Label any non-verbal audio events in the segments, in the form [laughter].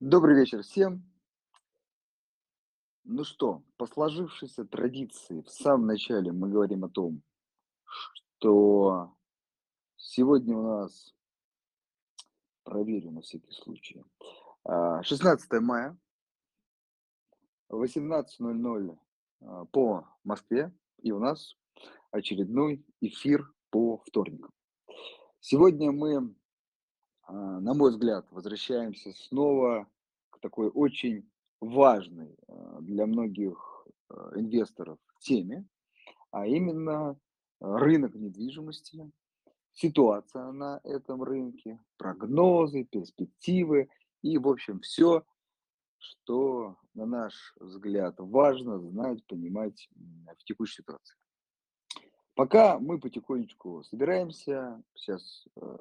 Добрый вечер всем. Ну что, по сложившейся традиции в самом начале мы говорим о том, что сегодня у нас, проверю на всякий случай, а, 16 мая, 18.00 а, по Москве, и у нас очередной эфир по вторникам. Сегодня мы, а, на мой взгляд, возвращаемся снова к такой очень важной а, для многих а, инвесторов теме, а именно а, рынок недвижимости, ситуация на этом рынке, прогнозы, перспективы и, в общем, все, что, на наш взгляд, важно знать, понимать в текущей ситуации. Пока мы потихонечку собираемся, сейчас э,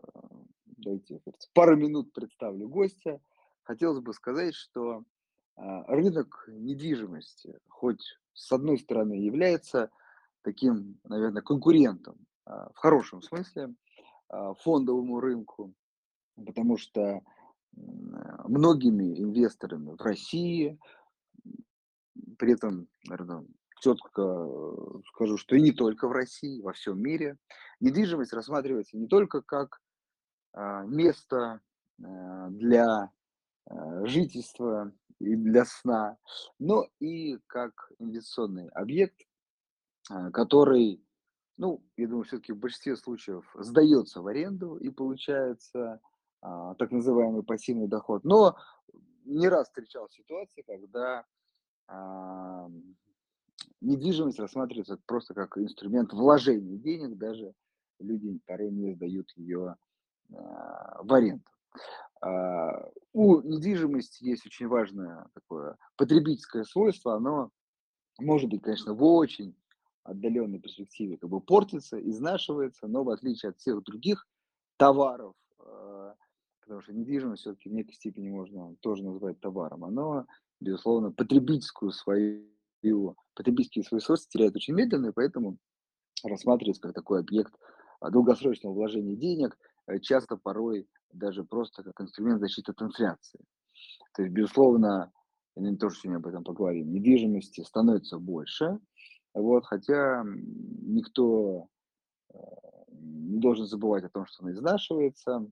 дайте пару минут представлю гостя. Хотелось бы сказать, что а, рынок недвижимости, хоть с одной стороны является таким, наверное, конкурентом а, в хорошем смысле а, фондовому рынку, потому что а, многими инвесторами в России, при этом, наверное, четко э, скажу, что и не только в России, во всем мире, недвижимость рассматривается не только как а, место а, для а, жительства и для сна, но и как инвестиционный объект, который, ну, я думаю, все-таки в большинстве случаев сдается в аренду и получается а, так называемый пассивный доход. Но не раз встречал ситуации, когда недвижимость рассматривается просто как инструмент вложения денег, даже люди порой не сдают ее а, в аренду. А, У недвижимости есть очень важное такое потребительское свойство, оно может быть, конечно, в очень отдаленной перспективе как бы портится, изнашивается, но в отличие от всех других товаров, э, потому что недвижимость все-таки в некой степени можно тоже назвать товаром, оно, безусловно, потребительскую свою, потребительские свои свойства теряет очень медленно, и поэтому рассматривается как такой объект а, долгосрочного вложения денег, э, часто порой даже просто как инструмент защиты от инфляции. То есть, безусловно, мы тоже сегодня об этом поговорим, недвижимости становится больше, вот, хотя никто э, не должен забывать о том, что она изнашивается,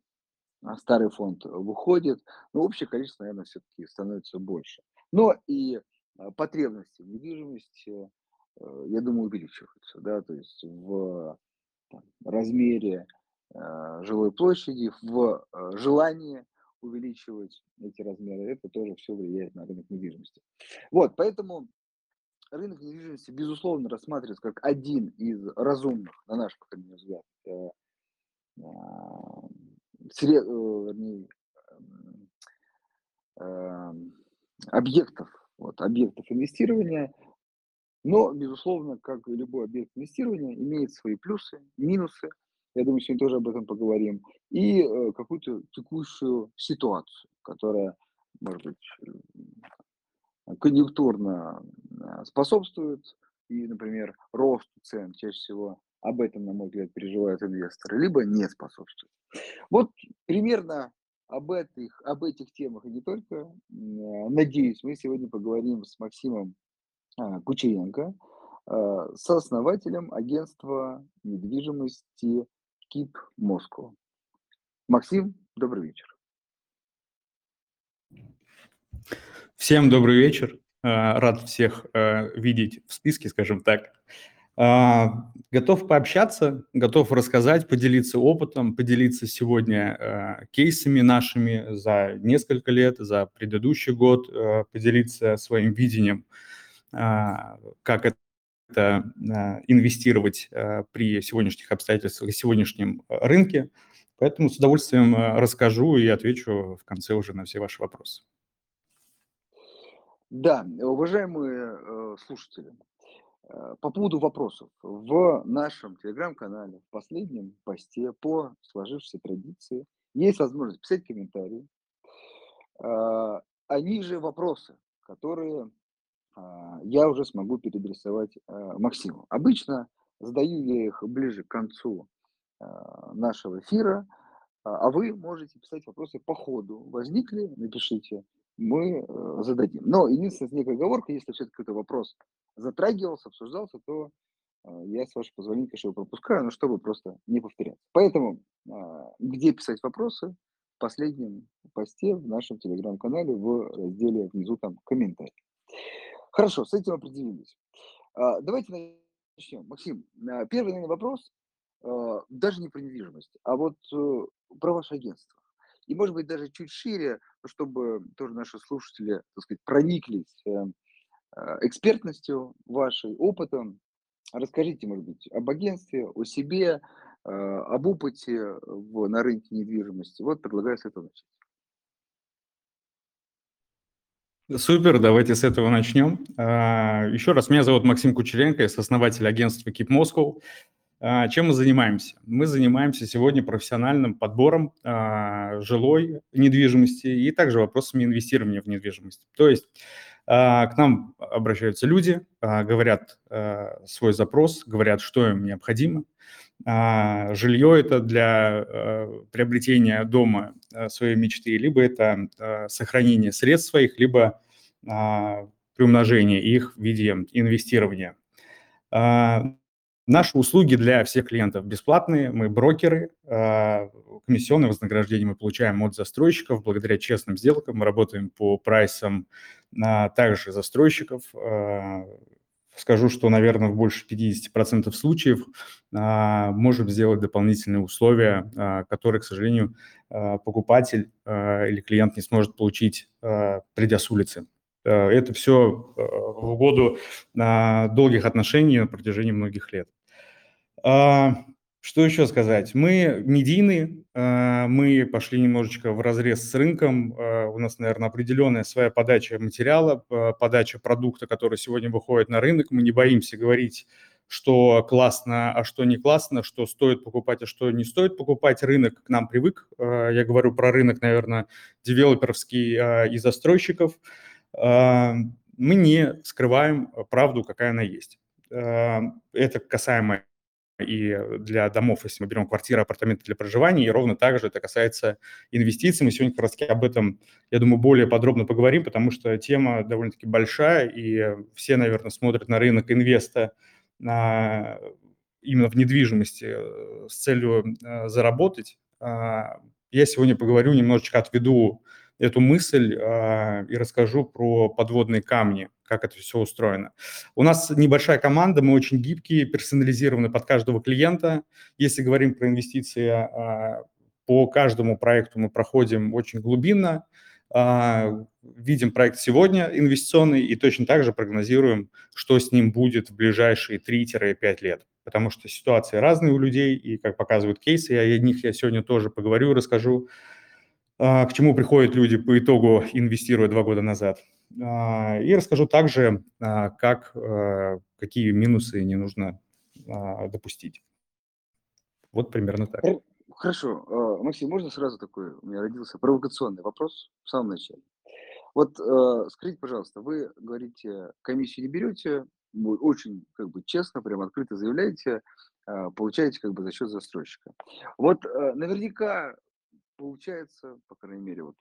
а старый фонд выходит, но общее количество, наверное, все-таки становится больше. Но и потребности в недвижимости, э, я думаю, увеличиваются, да, то есть в там, размере э, жилой площади, в э, желании увеличивать эти размеры, это тоже все влияет на рынок недвижимости. Вот, поэтому рынок недвижимости, безусловно, рассматривается как один из разумных, на наш, по крайней мере, взгляд, э, сре- э, вернее, м, эм, объектов, вот, объектов инвестирования, но, безусловно, как и любой объект инвестирования, имеет свои плюсы, минусы. Я думаю, сегодня тоже об этом поговорим. И э, какую-то текущую ситуацию, которая, может быть, м, конъюнктурно а, способствует. И, например, росту цен чаще всего об этом, на мой взгляд, переживают инвесторы, либо не способствует. Вот примерно об этих, об этих темах и не только, а, надеюсь, мы сегодня поговорим с Максимом а, Кучеренко, а, сооснователем агентства недвижимости КИП Москва. Максим, добрый вечер. Всем добрый вечер. Э, Рад всех видеть в списке, скажем так. А, Готов пообщаться, готов рассказать, поделиться опытом, поделиться сегодня э, кейсами нашими за несколько лет, за предыдущий год, э, поделиться своим видением, а, как это а, инвестировать э, при сегодняшних обстоятельствах и сегодняшнем э, рынке. Поэтому с удовольствием э, расскажу и отвечу в конце уже на все ваши вопросы. Да, уважаемые э, слушатели, э, по поводу вопросов. В нашем телеграм-канале, в последнем посте по сложившейся традиции есть возможность писать комментарии, а, а ниже вопросы, которые а, я уже смогу переадресовать а, Максиму. Обычно задаю я их ближе к концу нашего эфира, а вы можете писать вопросы по ходу. Возникли, напишите мы э, зададим. Но единственная некая оговорка, если все-таки какой-то вопрос затрагивался, обсуждался, то э, я, с вашего позволения, конечно, его пропускаю, но чтобы просто не повторять. Поэтому а, где писать вопросы? В последнем посте в нашем телеграм-канале в разделе внизу там комментарий. Хорошо, с этим определились. А, давайте начнем. Максим, а, первый, наверное, вопрос, даже не про недвижимость, а вот э, про ваше агентство. И, может быть, даже чуть шире, чтобы тоже наши слушатели, так сказать, прониклись э, э, экспертностью вашей, опытом. Расскажите, может быть, об агентстве, о себе, э, об опыте в, на рынке недвижимости. Вот предлагаю с этого начать. Супер, давайте с этого начнем. А, Еще раз, меня зовут Максим Кучеренко, я сооснователь агентства Keep Moscow. А, чем мы занимаемся? Мы занимаемся сегодня профессиональным подбором а, жилой недвижимости и также вопросами инвестирования в недвижимость. То есть а, к нам обращаются люди, говорят свой запрос, говорят, что им необходимо. Жилье это для приобретения дома своей мечты, либо это сохранение средств своих, либо приумножение их в виде инвестирования. Наши услуги для всех клиентов бесплатные, мы брокеры, а, комиссионные вознаграждения мы получаем от застройщиков благодаря честным сделкам, мы работаем по прайсам также застройщиков. А, скажу, что, наверное, в больше 50% случаев а, можем сделать дополнительные условия, которые, к сожалению, покупатель или клиент не сможет получить, придя с улицы. Э, это все э, в угоду долгих отношений на протяжении многих лет. А, что еще сказать? Мы медийные, мы пошли немножечко в разрез с рынком. У нас, наверное, определенная своя подача материала, подача продукта, который сегодня выходит на рынок. Мы не боимся говорить, что классно, а что не классно, что стоит покупать, а что не стоит покупать. Рынок к нам привык. Я говорю про рынок, наверное, девелоперский и застройщиков. Мы не скрываем правду, какая она есть. Это касаемо и для домов, если мы берем квартиры, апартаменты для проживания, и ровно так же это касается инвестиций. Мы сегодня как раз об этом, я думаю, более подробно поговорим, потому что тема довольно-таки большая, и все, наверное, смотрят на рынок инвеста на, именно в недвижимости э, с целью э, заработать. А, я сегодня поговорю, немножечко отведу эту мысль э, и расскажу про подводные камни, как это все устроено. У нас небольшая команда, мы очень гибкие, персонализированы под каждого клиента. Если говорим про инвестиции, э, по каждому проекту мы проходим очень глубинно, э, видим проект сегодня инвестиционный и точно так же прогнозируем, что с ним будет в ближайшие 3-5 лет потому что ситуации разные у людей, и как показывают кейсы, я о них я сегодня тоже поговорю, расскажу. А, к чему приходят люди по итогу, инвестируя два года назад. А, и расскажу также, а, как, какие минусы не нужно допустить. Вот примерно так. Хорошо. Максим, можно сразу такой, у меня родился провокационный вопрос в самом начале. Вот скажите, пожалуйста, вы говорите, комиссию не берете, вы очень как бы честно, прям открыто заявляете, получаете как бы за счет застройщика. Вот наверняка получается, по крайней мере, вот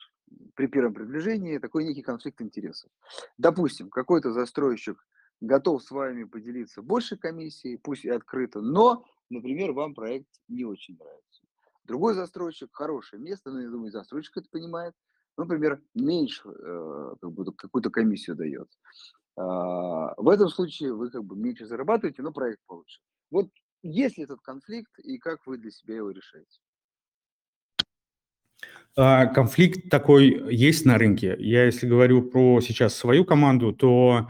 при первом приближении такой некий конфликт интересов. Допустим, какой-то застройщик готов с вами поделиться больше комиссии, пусть и открыто, но, например, вам проект не очень нравится. Другой застройщик, хорошее место, но я думаю, застройщик это понимает, например, меньше э, как бы, какую-то комиссию дает. А, в этом случае вы как бы меньше зарабатываете, но проект получше. Вот есть ли этот конфликт и как вы для себя его решаете? А, конфликт такой есть на рынке. Я, если говорю про сейчас свою команду, то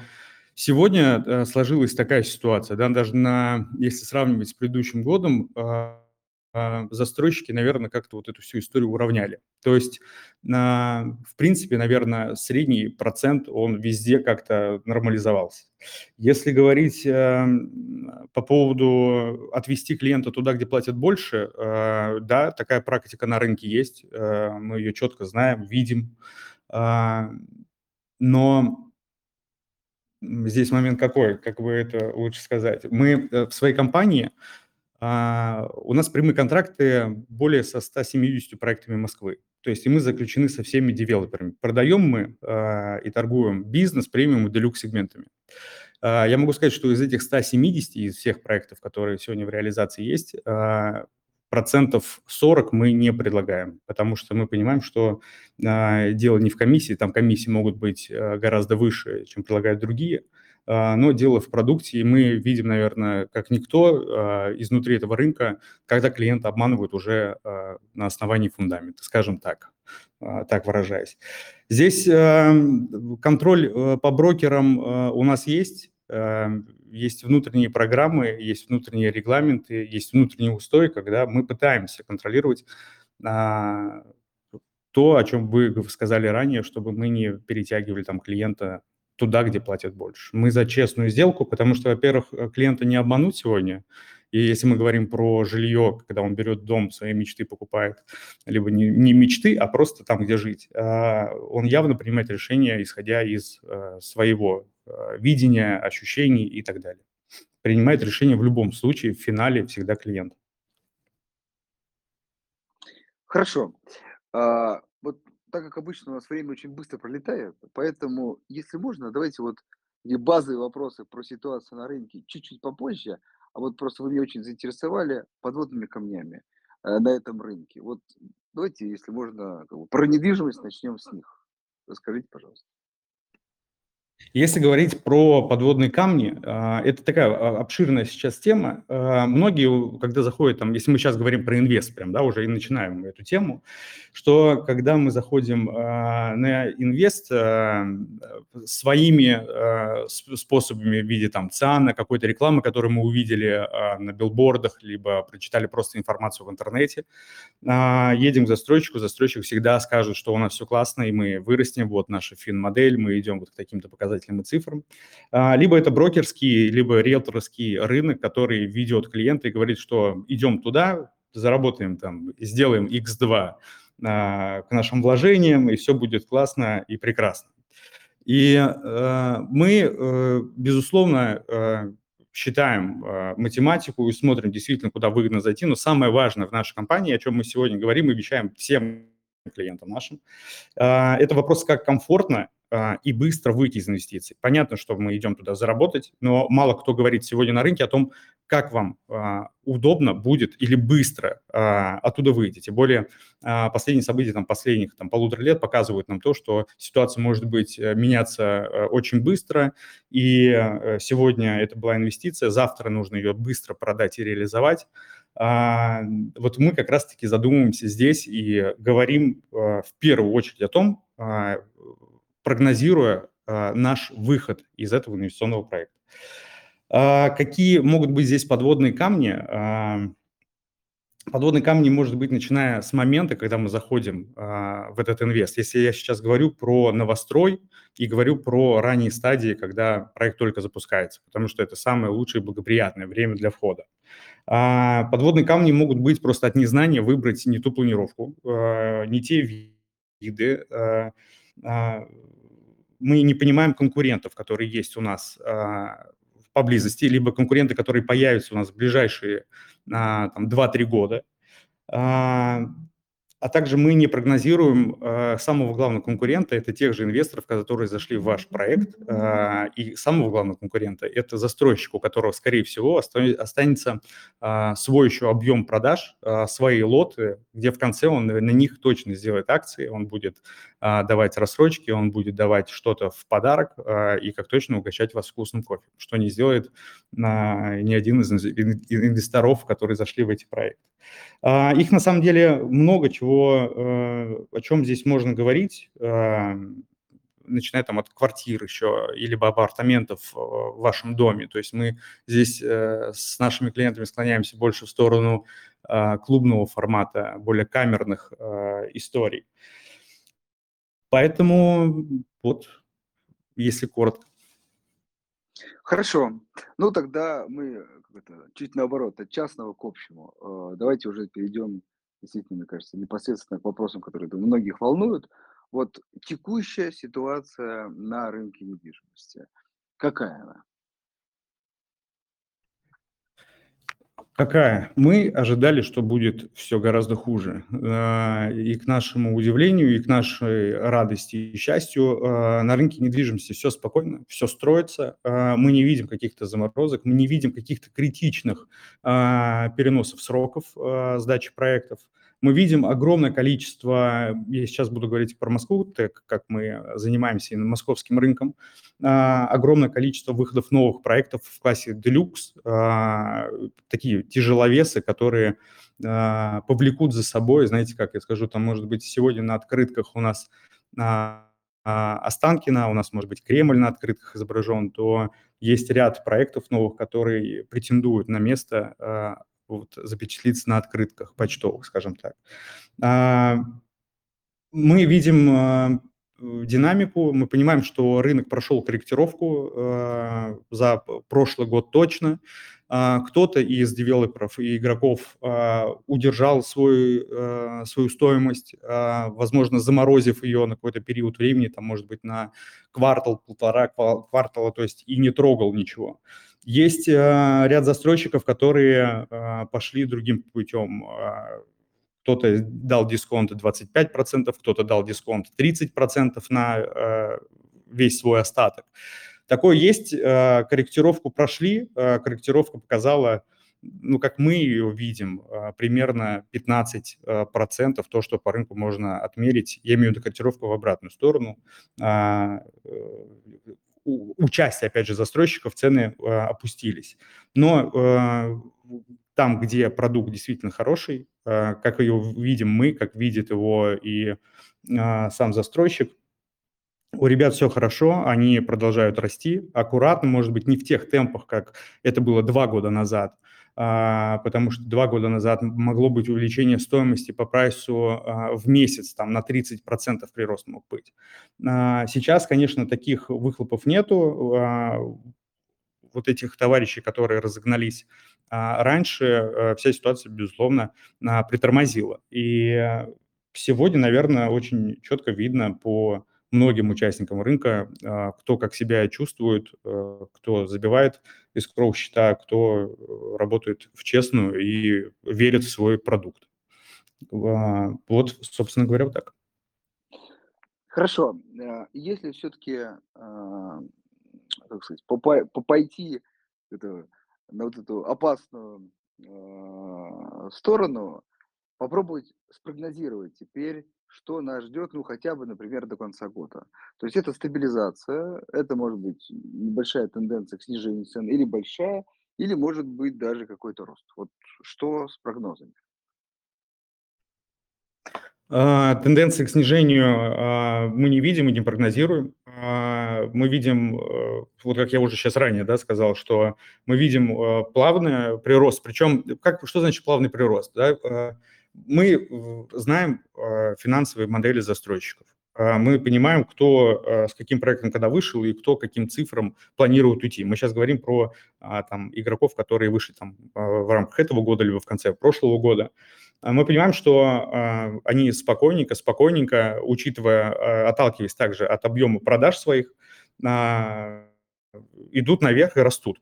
сегодня э, сложилась такая ситуация, да, даже на, если сравнивать с предыдущим годом, а, застройщики, наверное, как-то вот эту всю историю уравняли. То есть, в принципе, наверное, средний процент, он везде как-то нормализовался. Если говорить эм, по поводу отвести клиента туда, где платят больше, э, да, такая практика на рынке есть, мы ее четко знаем, видим, а, но здесь момент какой, как бы это лучше сказать. Мы э, в своей компании а, у нас прямые контракты более со 170 проектами Москвы. То есть и мы заключены со всеми девелоперами. Продаем мы э, и торгуем бизнес, премиум и делюкс сегментами. Э, я могу сказать, что из этих 170, из всех проектов, которые сегодня в реализации есть, процентов 40 мы не предлагаем, потому что мы понимаем, что э, дело не в комиссии, там комиссии могут быть э, гораздо выше, чем предлагают другие, э, но дело в продукте, и мы видим, наверное, как никто э, изнутри этого рынка, когда клиента обманывают уже э, на основании фундамента, скажем так, так выражаясь. Здесь контроль по брокерам у нас есть, есть внутренние программы, есть внутренние регламенты, есть внутренние устои, когда мы пытаемся контролировать а, то, о чем вы сказали ранее, чтобы мы не перетягивали там клиента туда, где платят больше. Мы за честную сделку, потому что, во-первых, клиента не обмануть сегодня, и если мы говорим про жилье, когда он берет дом своей мечты, покупает, либо не, не мечты, а просто там, где жить, а, он явно принимает решение, исходя из э, своего э, видения, ощущений и так далее. Принимает решение в любом случае, в финале всегда клиент. Хорошо. А, вот так как обычно у нас время очень быстро пролетает, поэтому, если можно, давайте вот базовые вопросы про ситуацию на рынке чуть-чуть попозже, а вот просто вы меня очень заинтересовали подводными камнями э, на этом рынке. Вот давайте, если можно, про недвижимость начнем с них. Расскажите, пожалуйста. Если говорить про подводные камни, а, это такая а, обширная сейчас тема. А, многие, когда заходят, там, если мы сейчас говорим про инвест, прям, да, уже и начинаем эту тему, что когда мы заходим на инвест своими способами в виде там ЦАНа, какой-то рекламы, которую мы увидели на билбордах, либо прочитали просто информацию в интернете, едем к застройщику, застройщик всегда скажет, что у нас все классно, и мы вырастем, вот наша фин-модель, мы идем вот к таким-то показателям, показателям и цифрам. А, либо это брокерский, либо риэлторский рынок, который ведет клиента и говорит, что идем туда, заработаем там, сделаем X2 а, к нашим вложениям, и все будет классно и прекрасно. И э, мы, э, безусловно, э, считаем э, математику и смотрим действительно, куда выгодно зайти, но самое важное в нашей компании, о чем мы сегодня говорим, мы обещаем всем клиентам нашим, э, это вопрос, как комфортно а, и быстро выйти из инвестиций. Понятно, что мы идем туда заработать, но мало кто говорит сегодня на рынке о том, как вам а, удобно будет или быстро а, оттуда выйти. Тем более последние события там, последних там, полутора лет показывают нам то, что ситуация может быть э, меняться э, очень быстро, и э, сегодня это была инвестиция, завтра нужно ее быстро продать и реализовать. Вот мы как раз-таки задумываемся здесь и говорим в первую очередь о том, прогнозируя а, наш выход из этого инвестиционного проекта. А, какие могут быть здесь подводные камни? А, подводные камни может быть, начиная с момента, когда мы заходим в этот инвест. Если я сейчас говорю про новострой и говорю про ранние стадии, когда проект только запускается, потому что это самое лучшее и благоприятное время для входа. подводные камни могут быть просто от незнания выбрать не ту планировку, не те виды, мы не понимаем конкурентов, которые есть у нас а, поблизости, либо конкуренты, которые появятся у нас в ближайшие а, там, 2-3 года. А, а также мы не прогнозируем э, самого главного конкурента, это тех же инвесторов, которые зашли в ваш проект. Э, и самого главного конкурента – это застройщик, у которого, скорее всего, останется свой еще объем продаж, свои лоты, где в конце он на них точно сделает акции, он будет давать рассрочки, он будет давать что-то в подарок э, и как точно угощать вас вкусным кофе, что не сделает э, ни один из инвесторов, которые зашли в эти проекты. Э, их на самом деле много чего Э, о чем здесь можно говорить, э, начиная там от квартир еще, или апартаментов э, в вашем доме. То есть мы здесь с нашими клиентами склоняемся больше в сторону клубного формата, более камерных историй. Поэтому вот, если коротко. Хорошо. Ну, тогда мы это, чуть наоборот, от частного к общему. Давайте уже перейдем действительно, мне кажется, непосредственно к вопросам, которые думаю, многих волнуют. Вот текущая ситуация на рынке недвижимости, какая она? Какая? Мы ожидали, что будет все гораздо хуже. А, и к нашему удивлению, и к нашей радости и счастью, а, на рынке недвижимости все спокойно, все строится. А, мы не видим каких-то заморозок, мы не видим каких-то критичных переносов сроков сдачи проектов. Мы видим огромное количество, я сейчас буду говорить про Москву, так как мы занимаемся именно московским рынком, а, огромное количество выходов новых проектов в классе Deluxe, а, такие тяжеловесы, которые а, повлекут за собой, знаете, как я скажу, там, может быть, сегодня на открытках у нас Останкина, у нас, может быть, Кремль на открытках изображен, то есть ряд проектов новых, которые претендуют на место вот, запечатлиться на открытках почтовых, скажем так. Мы видим Э, динамику. Мы понимаем, что рынок прошел корректировку э, за прошлый год точно. Э, кто-то из девелоперов и игроков э, удержал свой, э, свою стоимость, э, возможно, заморозив ее на какой-то период времени, там, может быть, на квартал, полтора квартала, то есть и не трогал ничего. Есть э, ряд застройщиков, которые э, пошли другим путем. Э, кто-то дал дисконт 25%, кто-то дал дисконт 30% на э, весь свой остаток. Такое есть, корректировку прошли, корректировка показала, ну, как мы ее видим, примерно 15% э, процентов, то, что по рынку можно отмерить, я имею в виду корректировку в обратную сторону, участие, опять же, застройщиков, цены э, опустились. Но э, там, где продукт действительно хороший, э, как ее видим мы, как видит его и сам застройщик, у ребят все хорошо, они продолжают расти аккуратно, может быть, не в тех темпах, как это было два года назад, потому что два года назад могло быть увеличение стоимости по прайсу а, в месяц, там на 30% прирост мог быть. Сейчас, конечно, таких выхлопов нету, вот этих товарищей, которые разогнались а, раньше, э, вся ситуация, безусловно, а, притормозила. И сегодня, наверное, очень четко видно по многим участникам рынка, а, кто как себя чувствует, э, кто забивает из кров счета, кто э, работает в честную и верит в свой продукт. Вот, собственно говоря, вот так. Хорошо. Если все-таки как сказать, попа- это, на вот эту опасную сторону, попробовать спрогнозировать теперь, что нас ждет, ну, хотя бы, например, до конца года. То есть это стабилизация, это может быть небольшая тенденция к снижению цен, или большая, или может быть даже какой-то рост. Вот что с прогнозами? А, тенденции к снижению а, мы не видим и не прогнозируем. А, мы видим, э, вот как я уже сейчас ранее да, сказал, что мы видим э, плавный прирост. Причем, как, что значит плавный прирост? Да? Мы знаем финансовые модели застройщиков. Мы понимаем, кто с каким проектом когда вышел и кто каким цифрам планирует уйти. Мы сейчас говорим про там, игроков, которые вышли там, в рамках этого года либо в конце прошлого года. А мы понимаем, что а, они спокойненько, спокойненько, учитывая, а, отталкиваясь также от объема продаж своих, идут наверх и растут.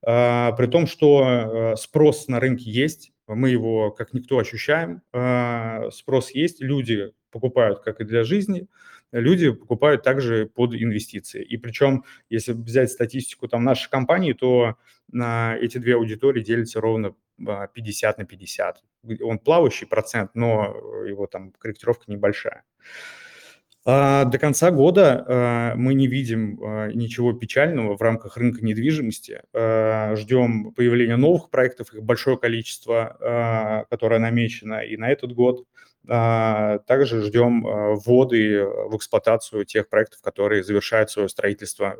При том, что спрос на рынке есть, мы его как никто ощущаем, спрос есть, люди покупают как и для жизни, люди покупают также под инвестиции. И причем, если взять статистику там нашей компании, то на эти две аудитории делятся ровно 50 на 50. Он плавающий процент, но его там корректировка небольшая. А до конца года а, мы не видим а, ничего печального в рамках рынка недвижимости. Ждем появления новых проектов, их большое количество, которое намечено и на этот год. Также ждем вводы в эксплуатацию тех проектов, которые завершают свое строительство.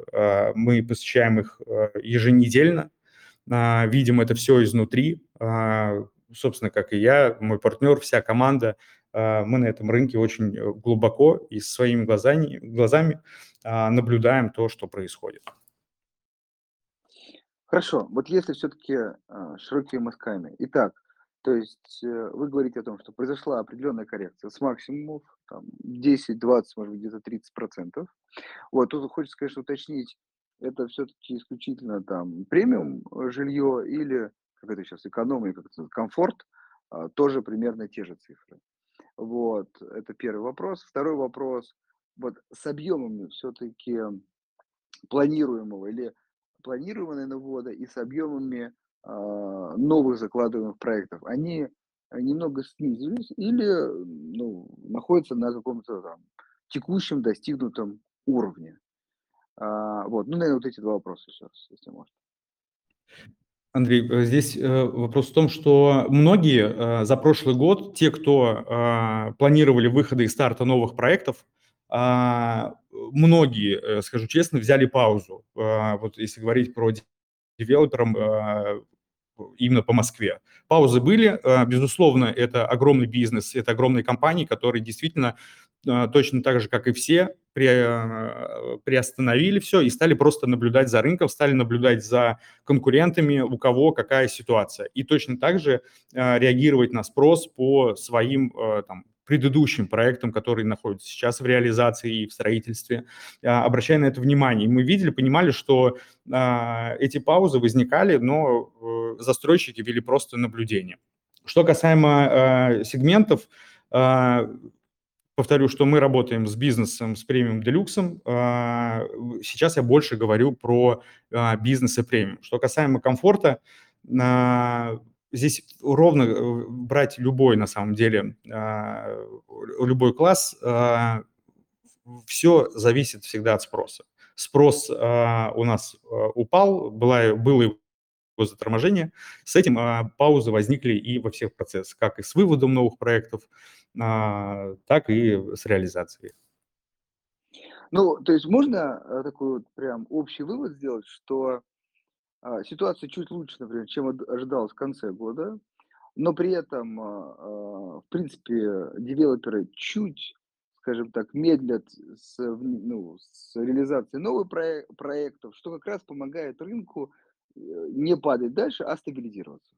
Мы посещаем их еженедельно, видим это все изнутри, собственно, как и я, мой партнер, вся команда, мы на этом рынке очень э, глубоко и своими глазами, глазами наблюдаем то, что происходит. Хорошо, вот если все-таки широкими мазками. Итак, то есть э, вы говорите о том, что произошла определенная коррекция с максимумов, там, 10, 20, может быть, где-то 30 процентов. Вот, тут хочется, конечно, уточнить, это все-таки исключительно там премиум э, жилье или как это сейчас, экономия, как это, комфорт, а, тоже примерно те же цифры. Вот, это первый вопрос. Второй вопрос, вот с объемами все-таки планируемого или планируемой навода и с объемами а, новых закладываемых проектов, они немного снизились или ну, находятся на каком-то там текущем достигнутом уровне. А, вот, ну, наверное, вот эти два вопроса раз, если можно. Андрей, э, здесь э, вопрос в том, что многие э, за прошлый год, те, кто планировали выходы и старта новых проектов, а, многие, скажу честно, взяли паузу. Вот если говорить про девелоперам именно по Москве. Паузы были, безусловно, это огромный бизнес, это огромные компании, которые действительно точно так же, как и все, при, приостановили все и стали просто наблюдать за рынком, стали наблюдать за конкурентами, у кого какая ситуация. И точно так же реагировать на спрос по своим там, предыдущим проектам, которые находятся сейчас в реализации и в строительстве, обращая на это внимание. И мы видели, понимали, что эти паузы возникали, но э, застройщики вели просто наблюдение. Что касаемо сегментов, Повторю, что мы работаем с бизнесом, с премиум делюксом. А, сейчас я больше говорю про а, бизнес и премиум. Что касаемо комфорта, а, здесь ровно э, брать любой, на самом деле, любой класс, все зависит всегда от спроса. Спрос у нас упал, было, было его заторможение. С этим паузы возникли и во всех процессах, как и с выводом новых проектов, так и с реализацией. Ну, то есть можно э, такой вот прям общий вывод сделать, что а, ситуация чуть лучше, например, чем ожидалось в конце года, но при этом, а, а, в принципе, девелоперы чуть, скажем так, медлят с, ну, с реализацией новых проектов, что как раз помогает рынку э, не падать дальше, а стабилизироваться.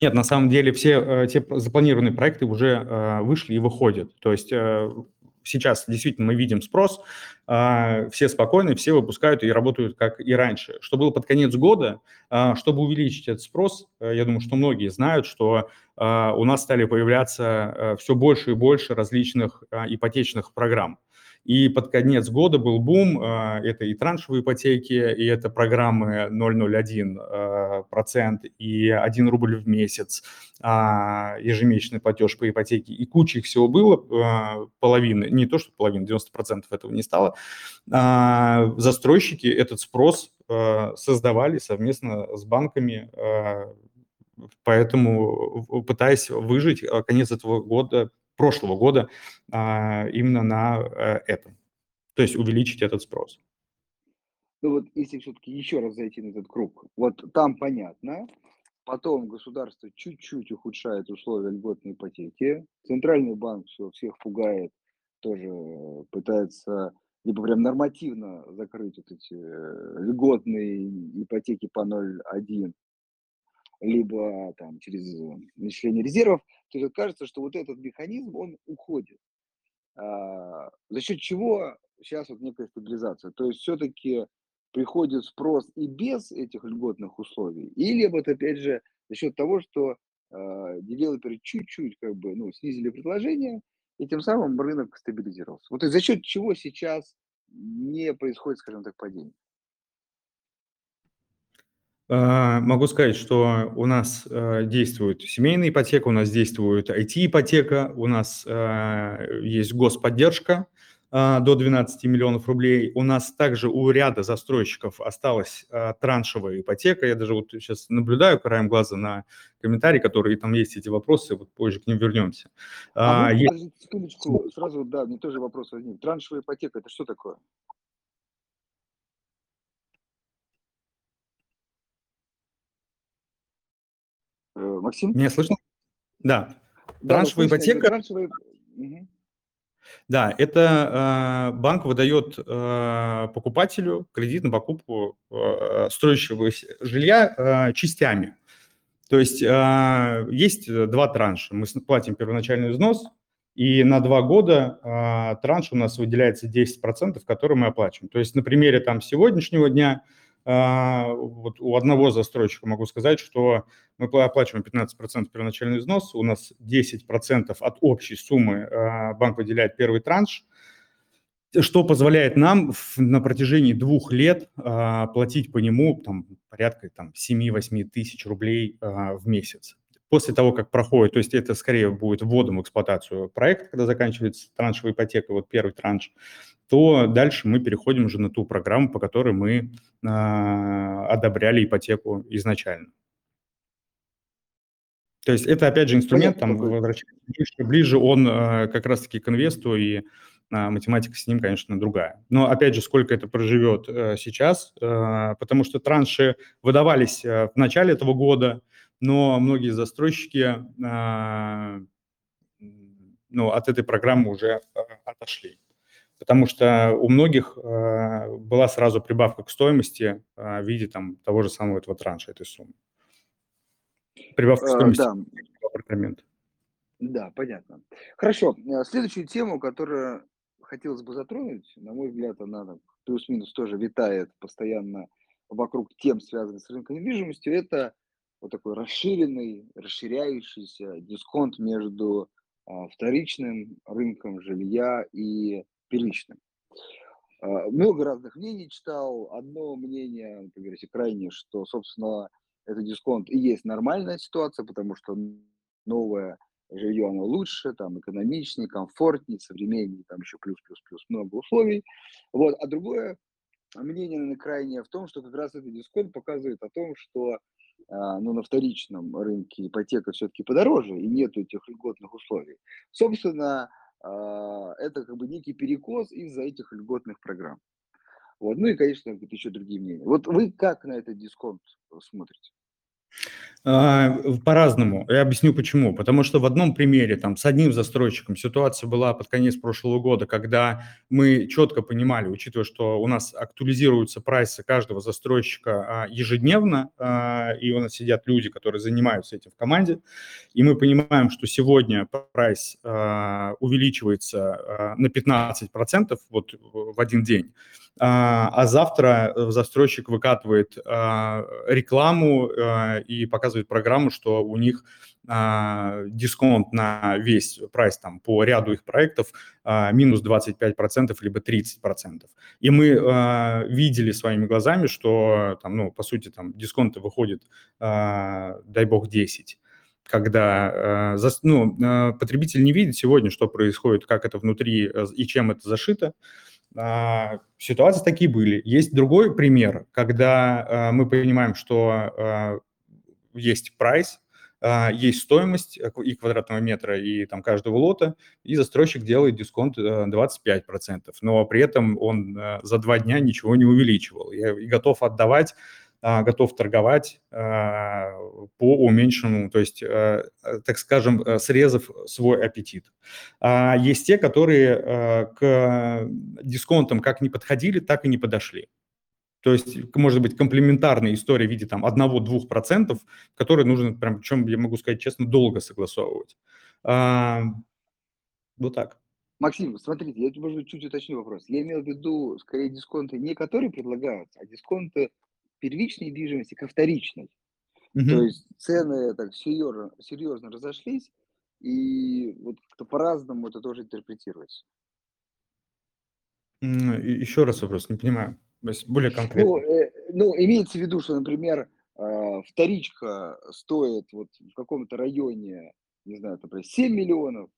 Нет, на самом деле все э, те запланированные проекты уже э, вышли и выходят. То есть э, сейчас действительно мы видим спрос, все спокойны, все выпускают и работают как и раньше. Что было под конец года, чтобы увеличить этот спрос, я думаю, что многие знают, что у нас стали появляться все больше и больше различных ипотечных программ. И под конец года был бум, а, это и траншевые ипотеки, и это программы 0,01 а, процент и 1 рубль в месяц, а, ежемесячный платеж по ипотеке, и куча их всего было, половины, не то что половина, 90% этого не стало. Застройщики этот спрос создавали совместно с банками, поэтому пытаясь выжить, конец этого года прошлого года а, именно на э, этом. То есть увеличить этот спрос. Ну вот если все-таки еще раз зайти на этот круг, вот там понятно, потом государство чуть-чуть ухудшает условия льготной ипотеки, центральный банк все, всех пугает, тоже пытается либо прям нормативно закрыть вот эти э, льготные ипотеки по 0,1, либо там через начисление резервов, то кажется, что вот этот механизм, он уходит. А, за счет чего сейчас вот некая стабилизация. То есть все-таки приходит спрос и без этих льготных условий, или вот опять же за счет того, что э, девелоперы чуть-чуть как бы ну, снизили предложение, и тем самым рынок стабилизировался. Вот и за счет чего сейчас не происходит, скажем так, падение. А, могу сказать, что у нас э, действует семейная ипотека, у нас действует IT-ипотека, у нас э, есть господдержка а, до 12 миллионов рублей. У нас также у ряда застройщиков осталась траншевая ипотека. Я даже вот сейчас наблюдаю краем глаза на комментарии, которые там есть эти вопросы, вот позже к ним вернемся. А, а есть... секундочку, сразу, да, мне тоже вопрос возник. Траншевая ипотека – это что такое? Максим? Меня слышно? Да. да траншевая ипотека. Траншевая... Да, это э, банк выдает э, покупателю кредит на покупку э, строящего жилья э, частями. То есть э, есть два транша. Мы платим первоначальный взнос, и на два года э, транш у нас выделяется 10%, которые мы оплачиваем. То есть на примере там сегодняшнего дня – вот у одного застройщика могу сказать, что мы оплачиваем 15% первоначальный взнос, у нас 10% от общей суммы а, банк выделяет первый транш, что позволяет нам на протяжении двух лет а, платить по нему там, порядка там, 7-8 тысяч рублей в месяц после того, как проходит, то есть это скорее будет вводом в эксплуатацию проекта, когда заканчивается траншевая ипотека, вот первый транш, то дальше мы переходим уже на ту программу, по которой мы э, одобряли ипотеку изначально. То есть это, опять же, инструмент, там, ближе, ближе он э, как раз-таки к инвесту, и э, математика с ним, конечно, другая. Но, опять же, сколько это проживет э, сейчас, э, потому что транши выдавались э, в начале этого года, но многие застройщики э, ну, от этой программы уже э, отошли потому что у многих э, была сразу прибавка к стоимости в виде там того же самого этого транша, этой суммы. Прибавка к стоимости да. апартамента. Да, понятно. Хорошо. Э, следующую тему, которую хотелось бы затронуть, на мой взгляд, она плюс-минус тоже витает постоянно вокруг тем, связанных с рынком недвижимости, это вот такой расширенный, расширяющийся дисконт между а, вторичным рынком жилья и первичным. А, много разных мнений читал. Одно мнение, как говорите, крайне, что, собственно, это дисконт и есть нормальная ситуация, потому что новое жилье, оно лучше, там, экономичнее, комфортнее, современнее, там еще плюс-плюс-плюс, много условий. Вот. А другое мнение, наверное, крайнее в том, что как раз этот дисконт показывает о том, что ну, на вторичном рынке ипотека все-таки подороже, и нет этих льготных условий. Собственно, а, это как бы некий перекос из-за этих льготных программ. Вот. Ну и, конечно, еще другие мнения. Вот вы как на этот дисконт смотрите? А, по-разному. Я объясню почему. Потому что в одном примере там с одним застройщиком ситуация была под конец прошлого года, когда мы четко понимали, учитывая, что у нас актуализируются прайсы каждого застройщика а, ежедневно, а, и у нас сидят люди, которые занимаются этим в команде, и мы понимаем, что сегодня прайс увеличивается на 15% вот в один день, а завтра застройщик выкатывает рекламу и показывает программу, что у них а, дисконт на весь прайс там по ряду их проектов а, минус 25% либо 30%. И мы а, видели своими глазами, что там, ну, по сути, там дисконты выходят, а, дай бог, 10 когда э, ну, э, потребитель не видит сегодня, что происходит, как это внутри э, и чем это зашито, э, ситуации такие были. Есть другой пример, когда э, мы понимаем, что есть прайс, а, есть стоимость э, и квадратного метра, и там каждого лота, и застройщик делает дисконт 25%, э, но при этом он э, за два дня ничего не увеличивал. Я готов отдавать а, готов торговать а, по уменьшенному, то есть, так скажем, срезав свой аппетит. Есть те, которые к дисконтам как не подходили, так и не подошли. То есть, может быть, комплементарная история в виде там 1-2%, которые нужно, прям, причем, я могу сказать честно, долго согласовывать. А, вот так. Максим, смотрите, я, быть, чуть уточню вопрос. Я имел в виду, скорее, дисконты не которые предлагаются, а дисконты первичной недвижимости ко вторичной. Угу. То есть цены так серьезно, серьезно разошлись, и вот по-разному это тоже интерпретируется. Еще раз вопрос, не понимаю. То есть более конкретно. Ну, э, ну, имеется в виду, что, например, э, вторичка стоит вот в каком-то районе, не знаю, например, 7 миллионов,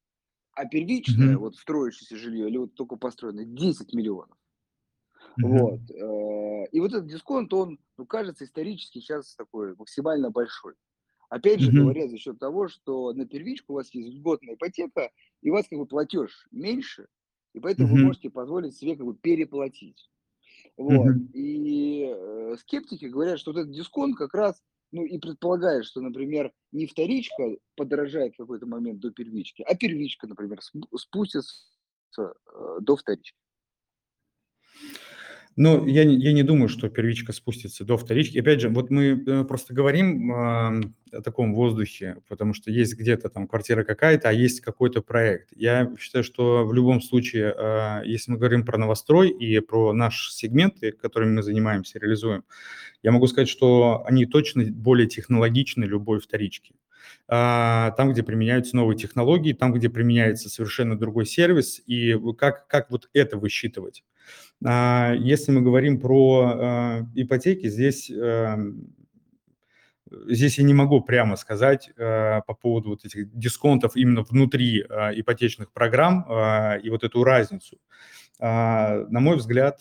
а первичное, mm-hmm. вот строящееся жилье или вот только построенное, 10 миллионов. Mm-hmm. Вот. Э, и вот этот дисконт, он, ну, кажется, исторически сейчас такой максимально большой. Опять же, mm-hmm. говоря за счет того, что на первичку у вас есть льготная ипотека, и у вас как бы платеж меньше, и поэтому mm-hmm. вы можете позволить себе как бы переплатить. Вот. Мгм. И э, скептики говорят, что вот этот дисконт как раз, ну и предполагает, что, например, не вторичка подорожает в какой-то момент до первички, а первичка, например, спустится э, до вторички. Ну, я не, я не думаю, что первичка спустится до вторички. Опять же, вот мы э, просто говорим э, о таком воздухе, потому что есть где-то там квартира какая-то, а есть какой-то проект. Я считаю, что в любом случае, э, если мы говорим про новострой и про наши сегменты, которыми мы занимаемся, реализуем, я могу сказать, что они точно более технологичны любой вторички. А, там, где применяются новые технологии, там, где применяется совершенно другой сервис, и как, как вот это высчитывать. А, если мы говорим про а, ипотеки, здесь здесь я не могу прямо сказать по поводу вот этих дисконтов именно внутри ипотечных программ и вот эту разницу. На мой взгляд,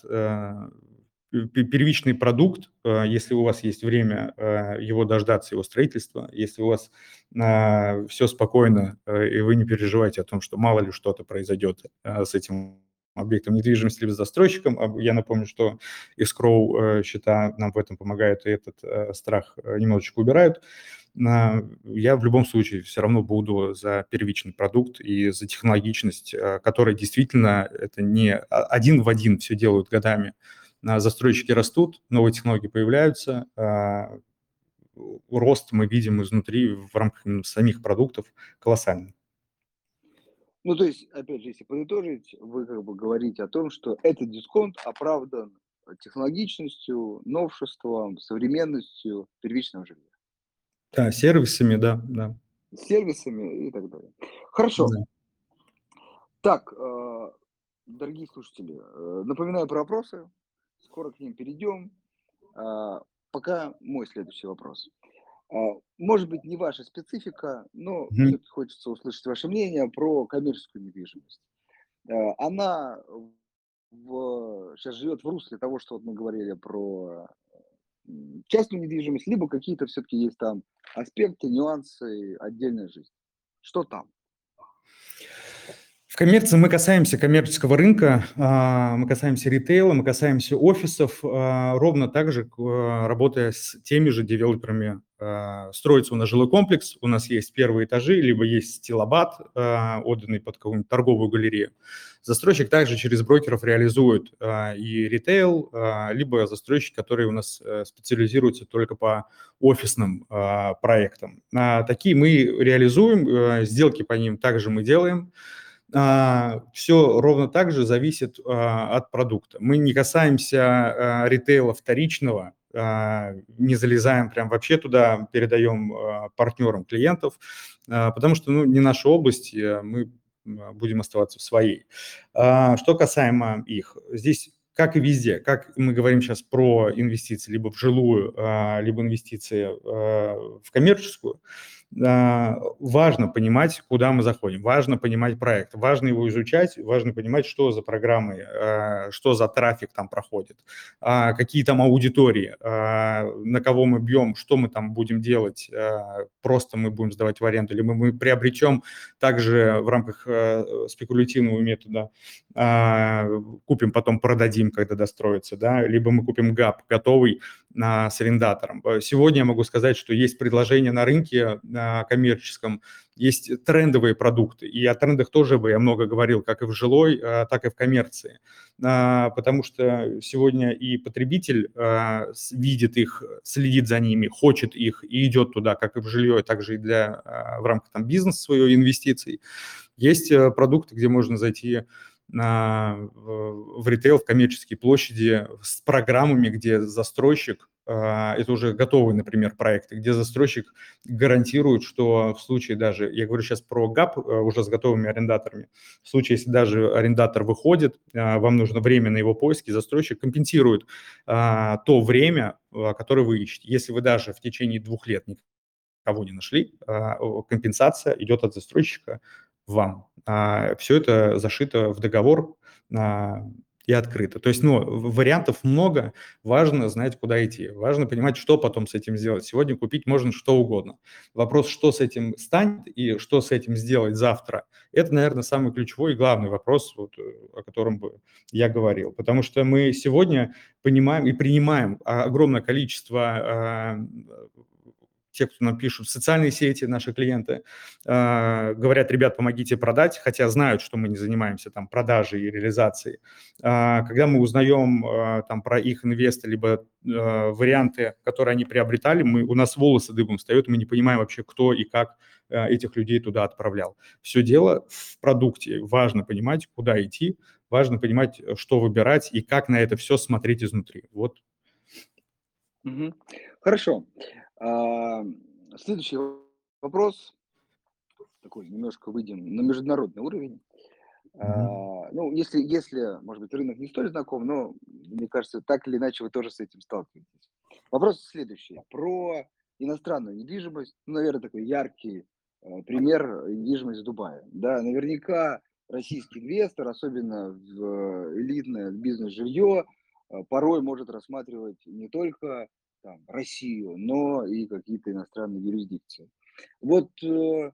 первичный продукт, э, если у вас есть время э, его дождаться, его строительства, если у вас э, все спокойно и вы не переживаете о том, что мало ли что-то произойдет с этим объектом недвижимости либо застройщиком. А я напомню, что escrow счета нам в этом помогают, и этот страх немножечко убирают. Я в любом случае все равно буду за первичный продукт и за технологичность, которая действительно это не один в один все делают годами. Застройщики растут, новые технологии появляются, рост мы видим изнутри в рамках самих продуктов колоссальный. Ну, то есть, опять же, если подытожить, вы как бы говорите о том, что этот дисконт оправдан технологичностью, новшеством, современностью первичного жилья. Да, сервисами, да, да. Сервисами и так далее. Хорошо. Да. Так, э, дорогие слушатели, э, напоминаю про вопросы. Скоро к ним перейдем. Э, пока мой следующий вопрос. А, может быть, не ваша специфика, но mm-hmm. хочется услышать ваше мнение про коммерческую недвижимость. А, она в, сейчас живет в русле того, что вот мы говорили про частную недвижимость, либо какие-то все-таки есть там аспекты, нюансы, отдельная жизнь. Что там? В коммерции мы касаемся коммерческого рынка, а, мы касаемся ритейла, мы касаемся офисов, ровно так же, работая с теми же девелоперами а, строится у нас жилой комплекс, у нас есть первые этажи, либо есть стилобат, а, отданный под какую-нибудь торговую галерею. Застройщик также через брокеров реализует а, и ритейл, либо застройщик, который у нас э, специализируется только по офисным проектам. Такие мы реализуем, э, сделки по ним также мы делаем. Все ровно так же зависит от продукта. Мы не касаемся ритейла вторичного, а, не залезаем прям вообще туда, передаем а, партнерам клиентов, а, потому что ну, не наша область, мы будем оставаться в своей. Что касаемо их, здесь как и везде, как мы говорим сейчас про инвестиции либо в жилую, либо инвестиции в коммерческую, а, важно понимать, куда мы заходим, важно понимать проект, важно его изучать, важно понимать, что за программы, а, что за трафик там проходит, а, какие там аудитории, на кого мы бьем, что мы там будем делать, просто мы будем сдавать в аренду, или мы приобретем также в рамках спекулятивного метода, купим, потом продадим, когда достроится, да, либо мы купим ГАП готовый с арендатором. Сегодня я могу сказать, что есть предложение на рынке коммерческом, есть трендовые продукты. И о трендах тоже бы я много говорил, как и в жилой, а, так и в коммерции. А, потому что сегодня и потребитель видит их, следит за ними, хочет их и идет туда, как и в жилье, так же и для, в рамках там, бизнеса своего инвестиций. Есть э, продукты, где можно зайти в ритейл, в коммерческие площади с программами, где застройщик а, это уже готовые, например, проекты, где застройщик гарантирует, что в случае даже, я говорю сейчас про ГАП э, уже с готовыми арендаторами, в случае, если даже арендатор выходит, а, вам нужно время на его поиски, застройщик компенсирует а, то время, которое вы ищете. Если вы даже в течение двух лет никого не нашли, компенсация идет от застройщика вам. Все это зашито в договор и открыто. То есть, ну, вариантов много, важно знать, куда идти, важно понимать, что потом с этим сделать. Сегодня купить можно что угодно. Вопрос, что с этим станет и что с этим сделать завтра, это, наверное, самый ключевой и главный вопрос, вот, э, о котором бы я говорил. Потому что мы сегодня понимаем и принимаем огромное количество те, кто нам пишут в социальные сети, наши клиенты, э, говорят, ребят, помогите продать, хотя знают, что мы не занимаемся там продажей и реализацией. Э, когда мы узнаем э, там про их инвесты, либо э, варианты, которые они приобретали, мы, у нас волосы дыбом встают, мы не понимаем вообще, кто и как э, этих людей туда отправлял. Все дело в продукте. Важно понимать, куда идти, важно понимать, что выбирать и как на это все смотреть изнутри. Вот. Хорошо. А, следующий вопрос, такой немножко выйдем на международный уровень. А, ну, если, если, может быть, рынок не столь знаком, но мне кажется, так или иначе вы тоже с этим сталкиваетесь. Вопрос следующий. Про иностранную недвижимость, ну, наверное, такой яркий э, пример недвижимость в Дубае. Да, наверняка российский инвестор, особенно в элитное бизнес-жилье, э, порой может рассматривать не только там, Россию, но и какие-то иностранные юрисдикции. Вот, э,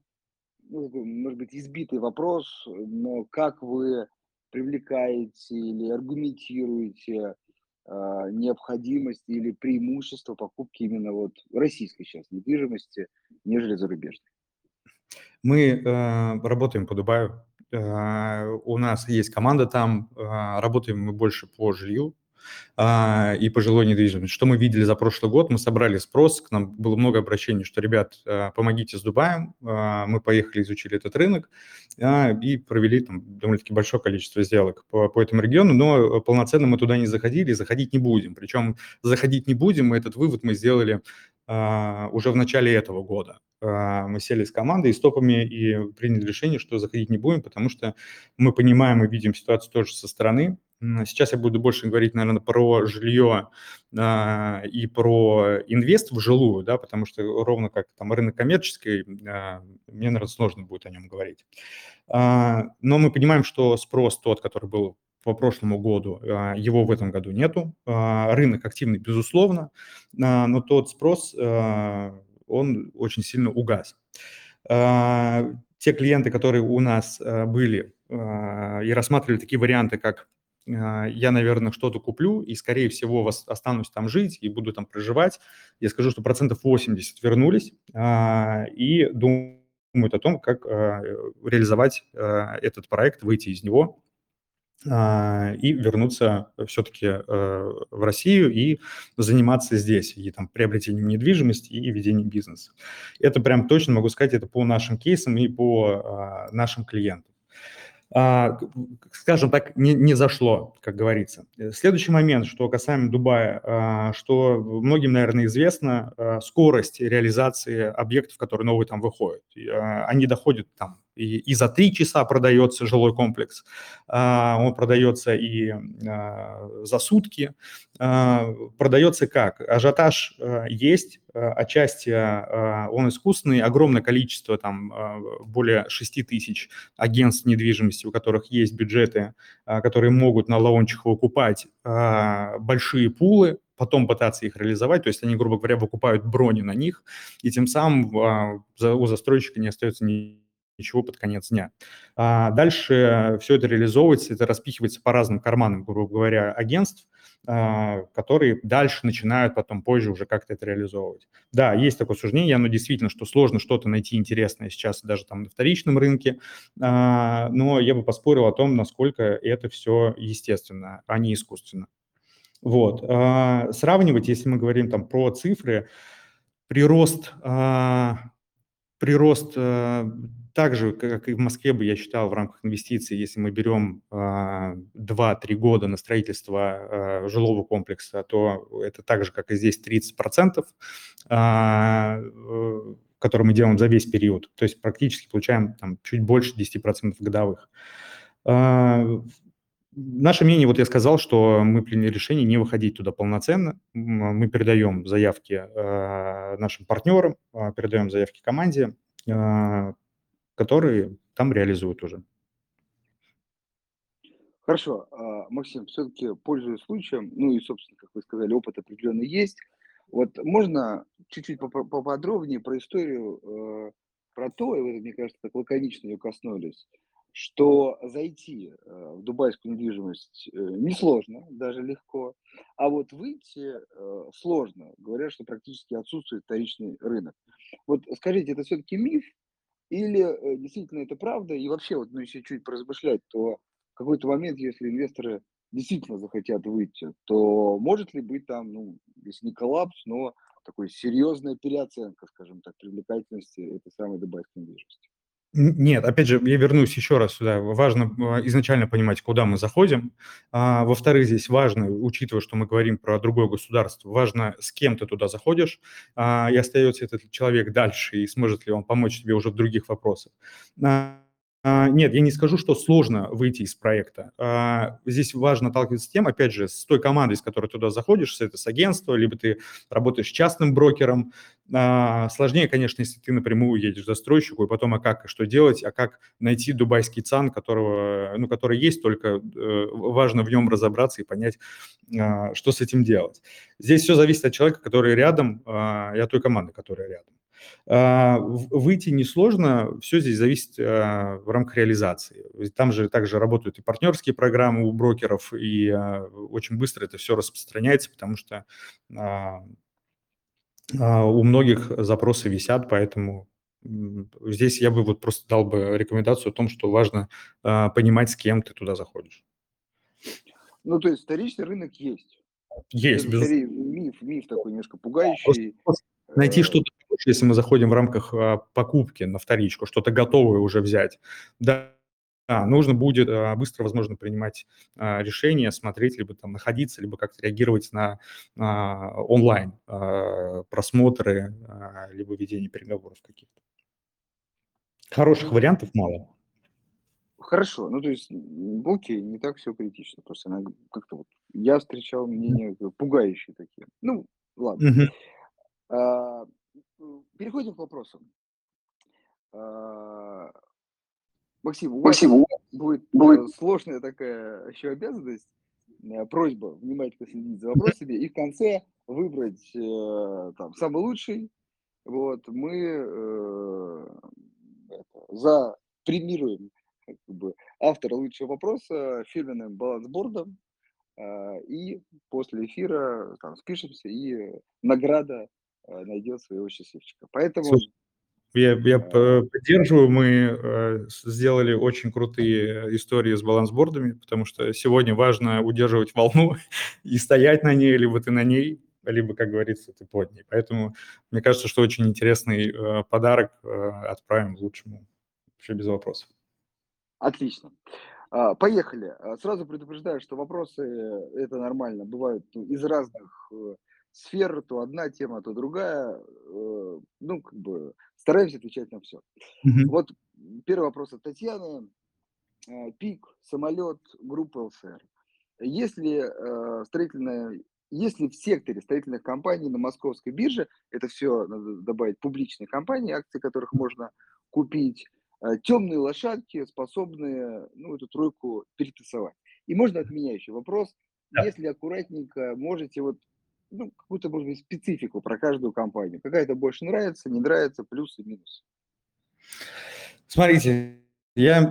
ну, может быть, избитый вопрос, но как вы привлекаете или аргументируете э, необходимость или преимущество покупки именно вот российской сейчас недвижимости, нежели зарубежной? Мы э, работаем по Дубаю. Э, у нас есть команда там, э, работаем мы больше по жилью, а, и пожилой недвижимости. Что мы видели за прошлый год? Мы собрали спрос, к нам было много обращений, что, ребят, а, помогите с Дубаем. А, мы поехали, изучили этот рынок и провели там довольно-таки большое количество сделок по, по этому региону, но полноценно мы туда не заходили, заходить не будем. Причем заходить не будем, этот вывод мы сделали уже в начале этого года. Мы сели с командой и стопами и приняли решение, что заходить не будем, потому что мы понимаем и видим ситуацию тоже со стороны, Сейчас я буду больше говорить, наверное, про жилье а, и про инвест в жилую, да, потому что ровно как там рынок коммерческий, а, мне, наверное, сложно будет о нем говорить. А, но мы понимаем, что спрос тот, который был по прошлому году, а, его в этом году нету. А, рынок активный, безусловно, а, но тот спрос, он очень сильно угас. Те клиенты, которые у нас были и рассматривали такие варианты, как я, наверное, что-то куплю и, скорее всего, останусь там жить и буду там проживать. Я скажу, что процентов 80 вернулись а, и думают о том, как а, реализовать этот проект, выйти из него и вернуться все-таки в Россию и заниматься здесь, и там приобретением недвижимости и ведением бизнеса. Это прям точно могу сказать, это по нашим кейсам и по нашим клиентам. А, скажем так, не, не зашло, как говорится. Э, следующий момент, что касаемо Дубая, а, что многим, наверное, известно, а, скорость реализации объектов, которые новые там выходят. Они доходят там и, и за три часа продается жилой комплекс, он продается и за сутки. Продается как? Ажиотаж есть, отчасти он искусственный, огромное количество, там более 6 тысяч агентств недвижимости, у которых есть бюджеты, которые могут на лаунчах выкупать большие пулы, потом пытаться их реализовать, то есть они, грубо говоря, выкупают брони на них, и тем самым у застройщика не остается ни ничего под конец дня. А дальше все это реализовывается, это распихивается по разным карманам, грубо говоря, агентств, а, которые дальше начинают потом позже уже как-то это реализовывать. Да, есть такое суждение, оно действительно, что сложно что-то найти интересное сейчас даже там на вторичном рынке, а, но я бы поспорил о том, насколько это все естественно, а не искусственно. Вот. А, сравнивать, если мы говорим там про цифры, прирост прирост так же, как и в Москве бы я считал в рамках инвестиций, если мы берем э, а, 2-3 года на строительство э, жилого комплекса, то это так же, как и здесь 30%, э, э, которые мы делаем за весь период. То есть практически получаем там, чуть больше 10% годовых. Наше мнение, вот я сказал, что мы приняли решение не выходить туда полноценно. Мы передаем заявки нашим партнерам, передаем заявки команде, которые там реализуют уже. Хорошо, а, Максим, все-таки пользуясь случаем, ну и, собственно, как вы сказали, опыт определенный есть. Вот можно чуть-чуть поподробнее про историю, э, про то, и вы, мне кажется, так лаконично ее коснулись, что зайти э, в дубайскую недвижимость э, несложно, даже легко, а вот выйти сложно. Говорят, что практически отсутствует вторичный рынок. Вот скажите, это все-таки миф или действительно это правда? И вообще, вот, ну, если чуть поразмышлять, то в какой-то момент, если инвесторы действительно захотят выйти, то может ли быть там, ну, если не коллапс, но такой серьезная переоценка, скажем так, привлекательности этой самой дубайской недвижимости? Нет, опять же, я вернусь еще раз сюда. Важно а, изначально понимать, куда мы заходим. А, во-вторых, здесь важно, учитывая, что мы говорим про другое государство, важно, с кем ты туда заходишь, а, и остается этот человек дальше, и сможет ли он помочь тебе уже в других вопросах. А, нет, я не скажу, что сложно выйти из проекта. А, здесь важно сталкиваться с тем, опять же, с той командой, с которой туда заходишь, это с агентства, либо ты работаешь частным брокером. А, сложнее, конечно, если ты напрямую едешь застройщику, и потом, а как, и что делать, а как найти дубайский ЦАН, которого, ну, который есть, только э, важно в нем разобраться и понять, что с этим делать. Здесь все зависит от человека, который рядом, и от той команды, которая рядом. А, выйти несложно, все здесь зависит а, в рамках реализации. Там же также работают и партнерские программы у брокеров, и а, очень быстро это все распространяется, потому что у многих запросы висят, поэтому здесь я бы вот просто дал бы рекомендацию о том, что важно понимать, с кем ты туда заходишь. Ну, то есть вторичный рынок есть. Есть, безусловно. Миф, миф такой немножко пугающий. Просто, найти что-то если мы заходим в рамках а, покупки на вторичку, что-то готовое уже взять, да, да, нужно будет а, быстро, возможно, принимать а, решения, смотреть, либо там находиться, либо как-то реагировать на онлайн просмотры, либо ведение переговоров каких-то. Хороших вариантов мало. Хорошо, ну то есть, окей, не так все критично. Просто как-то вот я встречал мнения пугающие такие. Ну, ладно. Угу. Переходим к вопросам. А, Максим, у вас Максим, будет, будет э, сложная такая еще обязанность, э, просьба внимательно следить за вопросами и в конце выбрать э, там самый лучший. Вот мы э, за премируем как бы, автора лучшего вопроса фирменным балансбордом. Э, и после эфира там спишемся, и награда найдет своего счастливчика. Поэтому... Я, я э, поддерживаю, мы э, сделали очень крутые истории с балансбордами, потому что сегодня важно удерживать волну [laughs] и стоять на ней, либо ты на ней, либо, как говорится, ты под ней. Поэтому мне кажется, что очень интересный подарок отправим лучшему, вообще без вопросов. Отлично. А, поехали. Сразу предупреждаю, что вопросы, это нормально, бывают ну, из разных сфер, то одна тема, то другая. Э, ну, как бы стараемся отвечать на все. Mm-hmm. Вот первый вопрос от Татьяны. Э, ПИК, самолет, группа ЛСР. Если э, строительная если в секторе строительных компаний на московской бирже, это все надо добавить публичные компании, акции которых можно купить, темные лошадки, способные ну, эту тройку перетасовать. И можно от меня еще вопрос, да. если аккуратненько можете вот ну, какую-то, может быть, специфику про каждую компанию. Какая-то больше нравится, не нравится, плюсы, минусы. Смотрите, я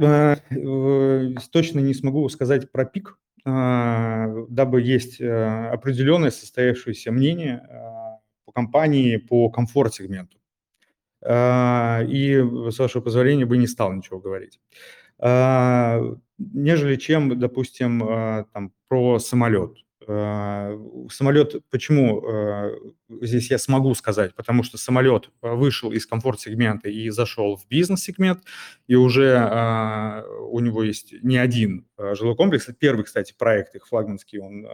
э, точно не смогу сказать про пик, э, дабы есть э, определенное состоявшееся мнение э, по компании по комфорт-сегменту. Э, и, с вашего позволения, бы не стал ничего говорить. Э, нежели чем, допустим, э, там, про самолет самолет, почему э, здесь я смогу сказать? Потому что самолет э, вышел из комфорт-сегмента и зашел в бизнес-сегмент, и уже у него есть не один жилой комплекс. Первый, кстати, проект их флагманский, он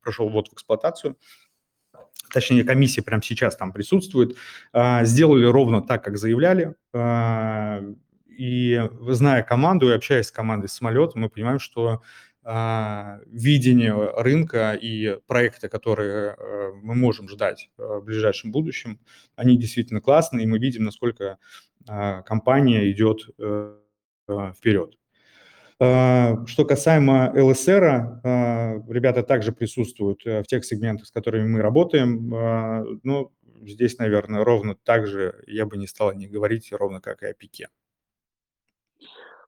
прошел вот в эксплуатацию точнее, комиссия прямо сейчас там присутствует, сделали ровно так, как заявляли. И зная команду и общаясь с командой самолета, мы понимаем, что а, видение рынка и проекты, которые э, мы можем ждать э, в ближайшем будущем, они действительно классные, и мы видим, насколько а, компания идет э, вперед. А, что касаемо ЛСР, ребята также присутствуют в тех сегментах, с которыми мы работаем. Но здесь, наверное, ровно так же я бы не стал не говорить, ровно как и о пике.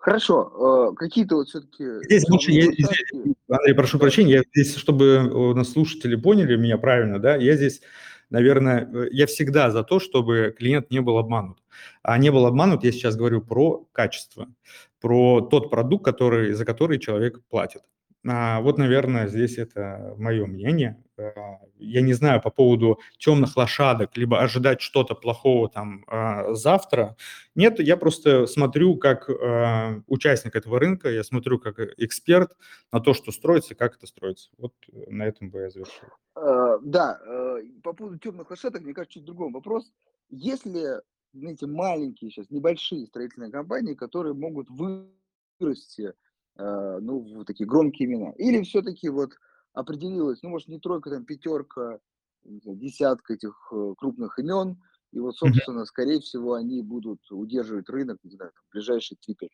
Хорошо, э, какие-то вот все-таки... Здесь лучше, я, здесь, Андрей, прошу прощения, я здесь, чтобы у нас слушатели поняли меня правильно, да, я здесь, наверное, э, я всегда за то, чтобы клиент не был обманут. А не был обманут, я сейчас говорю про качество, про тот продукт, который, за который человек платит. А, вот, наверное, здесь это мое мнение. А, я не знаю по поводу темных лошадок, либо ожидать что-то плохого там а, завтра. Нет, я просто смотрю как участник этого рынка, я смотрю как эксперт на то, что строится, как это строится. Вот на этом бы я завершил. Да, по поводу темных лошадок, мне кажется, чуть другой вопрос. Если, знаете, маленькие сейчас, небольшие строительные компании, которые могут вырасти Э, ну, в такие громкие имена. Или все-таки вот определилось, ну, может, не тройка, там, пятерка, десятка этих э, крупных имен, и вот, собственно, скорее всего, они будут удерживать рынок, не знаю, там, ближайшие 3-5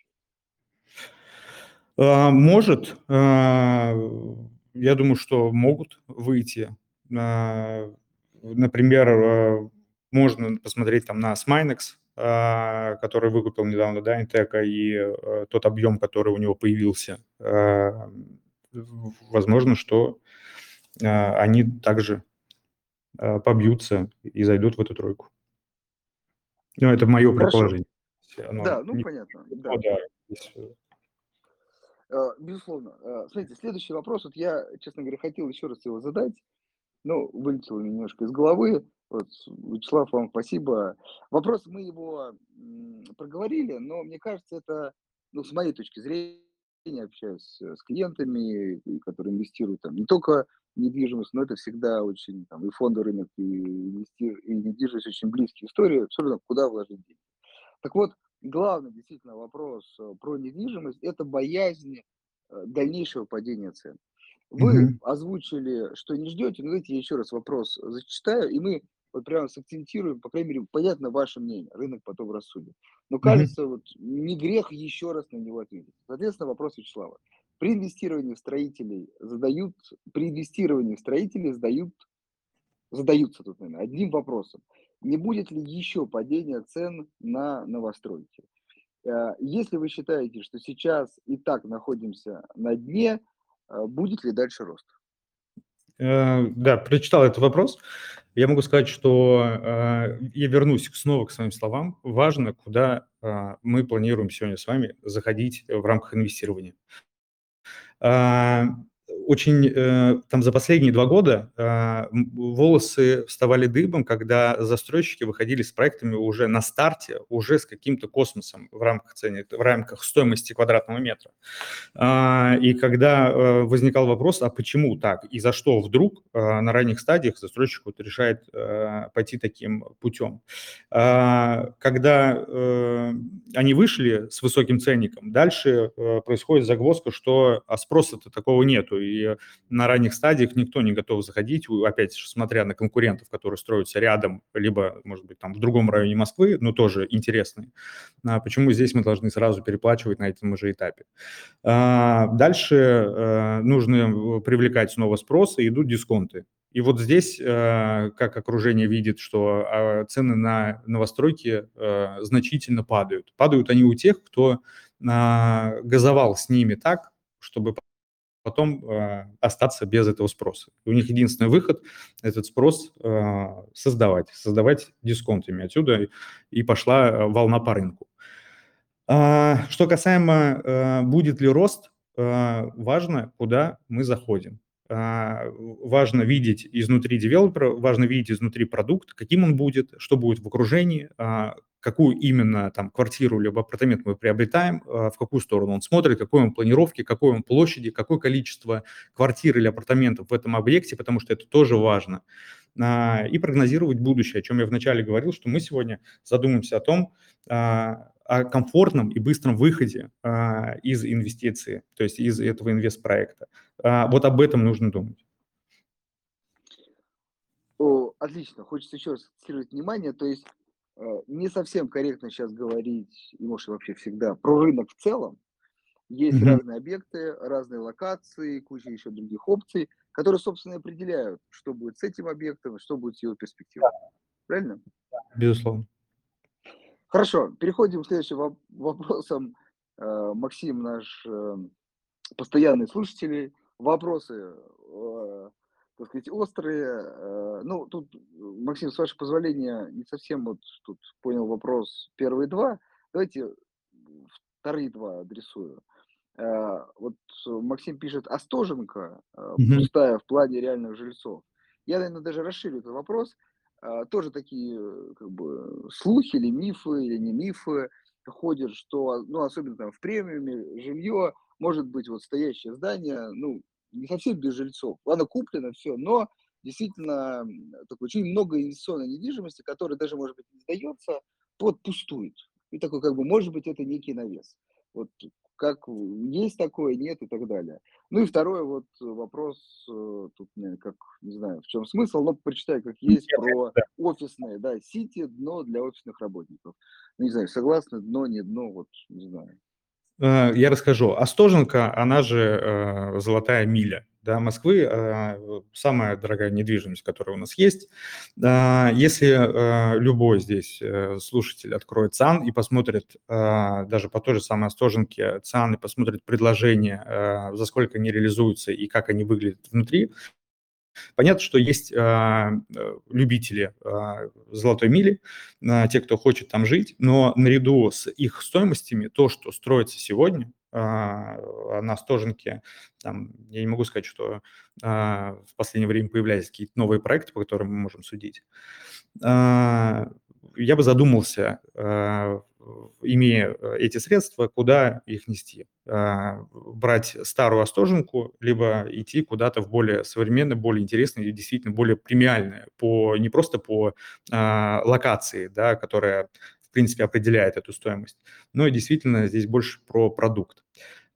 а, Может. А, я думаю, что могут выйти. А, например, можно посмотреть там на Sminex, который выкупил недавно, да, Интека, и э, тот объем, который у него появился, а, возможно, что а, они также побьются и зайдут в эту тройку. Ну, это мое Хорошо. предположение. Оно да, ну не... понятно. Да. да. Э, безусловно. Смотрите, следующий вопрос. Вот я, честно говоря, хотел еще раз его задать ну, вылетело немножко из головы. Вот, Вячеслав, вам спасибо. Вопрос, мы его проговорили, но мне кажется, это, ну, с моей точки зрения, общаюсь с клиентами, которые инвестируют там не только в недвижимость, но это всегда очень, там, и фонды рынок, и, инвести... и недвижимость очень близкие истории, все равно, куда вложить деньги. Так вот, главный действительно вопрос э, про недвижимость – это боязнь э, дальнейшего падения цен. Вы угу. озвучили, что не ждете, но давайте я еще раз вопрос зачитаю, и мы вот прямо сакцентируем, по крайней мере, понятно ваше мнение, рынок потом рассудит. Но кажется, вот не грех еще раз на него ответить. Соответственно, вопрос Вячеслава. При инвестировании в строителей задают, при инвестировании в строителей задают, задаются тут, наверное, одним вопросом. Не будет ли еще падения цен на новостройки? Э, если вы считаете, что сейчас и так находимся на дне, а будет ли дальше рост? Э, да, прочитал этот вопрос. Я могу сказать, что я вернусь снова к своим словам. Важно, куда э, мы планируем сегодня с вами заходить в рамках инвестирования. А, очень э, там за последние два года э, волосы вставали дыбом, когда застройщики выходили с проектами уже на старте, уже с каким-то космосом в рамках цены, в рамках стоимости квадратного метра. Э, и когда э, возникал вопрос, а почему так и за что вдруг э, на ранних стадиях застройщик вот решает э, пойти таким путем. Когда они вышли с высоким ценником, дальше происходит загвоздка, что а спроса-то такого нету, и на ранних стадиях никто не готов заходить, опять смотря на конкурентов, которые строятся рядом, либо, может быть, там в другом районе Москвы, но тоже интересные. А почему здесь мы должны сразу переплачивать на этом же этапе? А, дальше а, нужно привлекать снова спрос, и идут дисконты. И вот здесь, э, как окружение видит, что а, цены на новостройки э, значительно падают. Падают они у тех, кто газовал с ними так, чтобы потом э, остаться без этого спроса. у них единственный выход – этот спрос э, создавать, создавать дисконтами. Отсюда и пошла э, волна по рынку. А, что касаемо, э, будет ли рост, э, важно, куда мы заходим. А, важно видеть изнутри девелопера, важно видеть изнутри продукт, каким он будет, что будет в окружении, а, какую именно там квартиру либо апартамент мы приобретаем, а, в какую сторону он смотрит, какой он планировки, какой он площади, какое количество квартир или апартаментов в этом объекте, потому что это тоже важно. А, и прогнозировать будущее, о чем я вначале говорил, что мы сегодня задумаемся о том, а, о комфортном и быстром выходе из инвестиции, то есть из этого инвестпроекта. Вот об этом нужно думать. О, отлично. Хочется еще раз акцентировать внимание. То есть Э, не совсем корректно сейчас говорить, и может вообще всегда, про рынок в целом. Есть mm-hmm. разные объекты, разные локации, куча еще других опций, которые, собственно, определяют, что будет с этим объектом, что будет с его перспективой. Правильно? Безусловно. Хорошо, переходим к следующим [laughs] вопросам Э, Максим наш э, постоянный слушатель, вопросы, э, так сказать, острые. Э, ну, тут, Максим, с вашего позволения, не совсем вот тут понял вопрос первые два. Давайте вторые два адресую. Э, вот Максим пишет, Остоженко э, Мгм. пустая в плане реальных жильцов. Я, наверное, даже расширю этот вопрос. Э, Тоже такие э, как бы слухи или мифы, или не мифы ходят, что, ну, особенно там в премиуме жилье может быть вот стоящее здание, ну, не совсем без жильцов. Ладно, куплено все, но действительно такое очень много инвестиционной недвижимости, которая даже, может быть, не сдается, вот пустует. И такой, как бы, может быть, это некий навес. Вот как есть такое, нет и так далее. Ну и второй вот вопрос, э, тут мне как, не знаю, в чем смысл, но прочитаю, как есть, про Да. офисные, да, сити, дно для офисных работников. Ну, не знаю, согласны, дно, не дно, вот, не знаю. Э, Я расскажу. Остоженко, она же э, золотая миля да, Москвы, э, самая дорогая недвижимость, которая у нас есть. Если любой здесь слушатель откроет ЦАН и посмотрит даже по той же самой Остоженке ЦАН и посмотрит предложения, э, за сколько они реализуются и как они выглядят внутри, Понятно, что есть а, э, любители а, золотой мили, а, те, кто хочет там жить, но наряду с их стоимостями то, что строится сегодня на Стоженке, там, я не могу сказать, что а, в последнее время появлялись какие-то новые проекты, по которым мы можем судить. А, Я бы задумался, а, имея э, эти средства, куда их нести. А, Брать старую Остоженку, либо идти куда-то в более современное, более интересное и действительно более премиальное, по, не просто по а, локации, да, которая, в принципе, определяет эту стоимость, но и действительно здесь больше про продукт.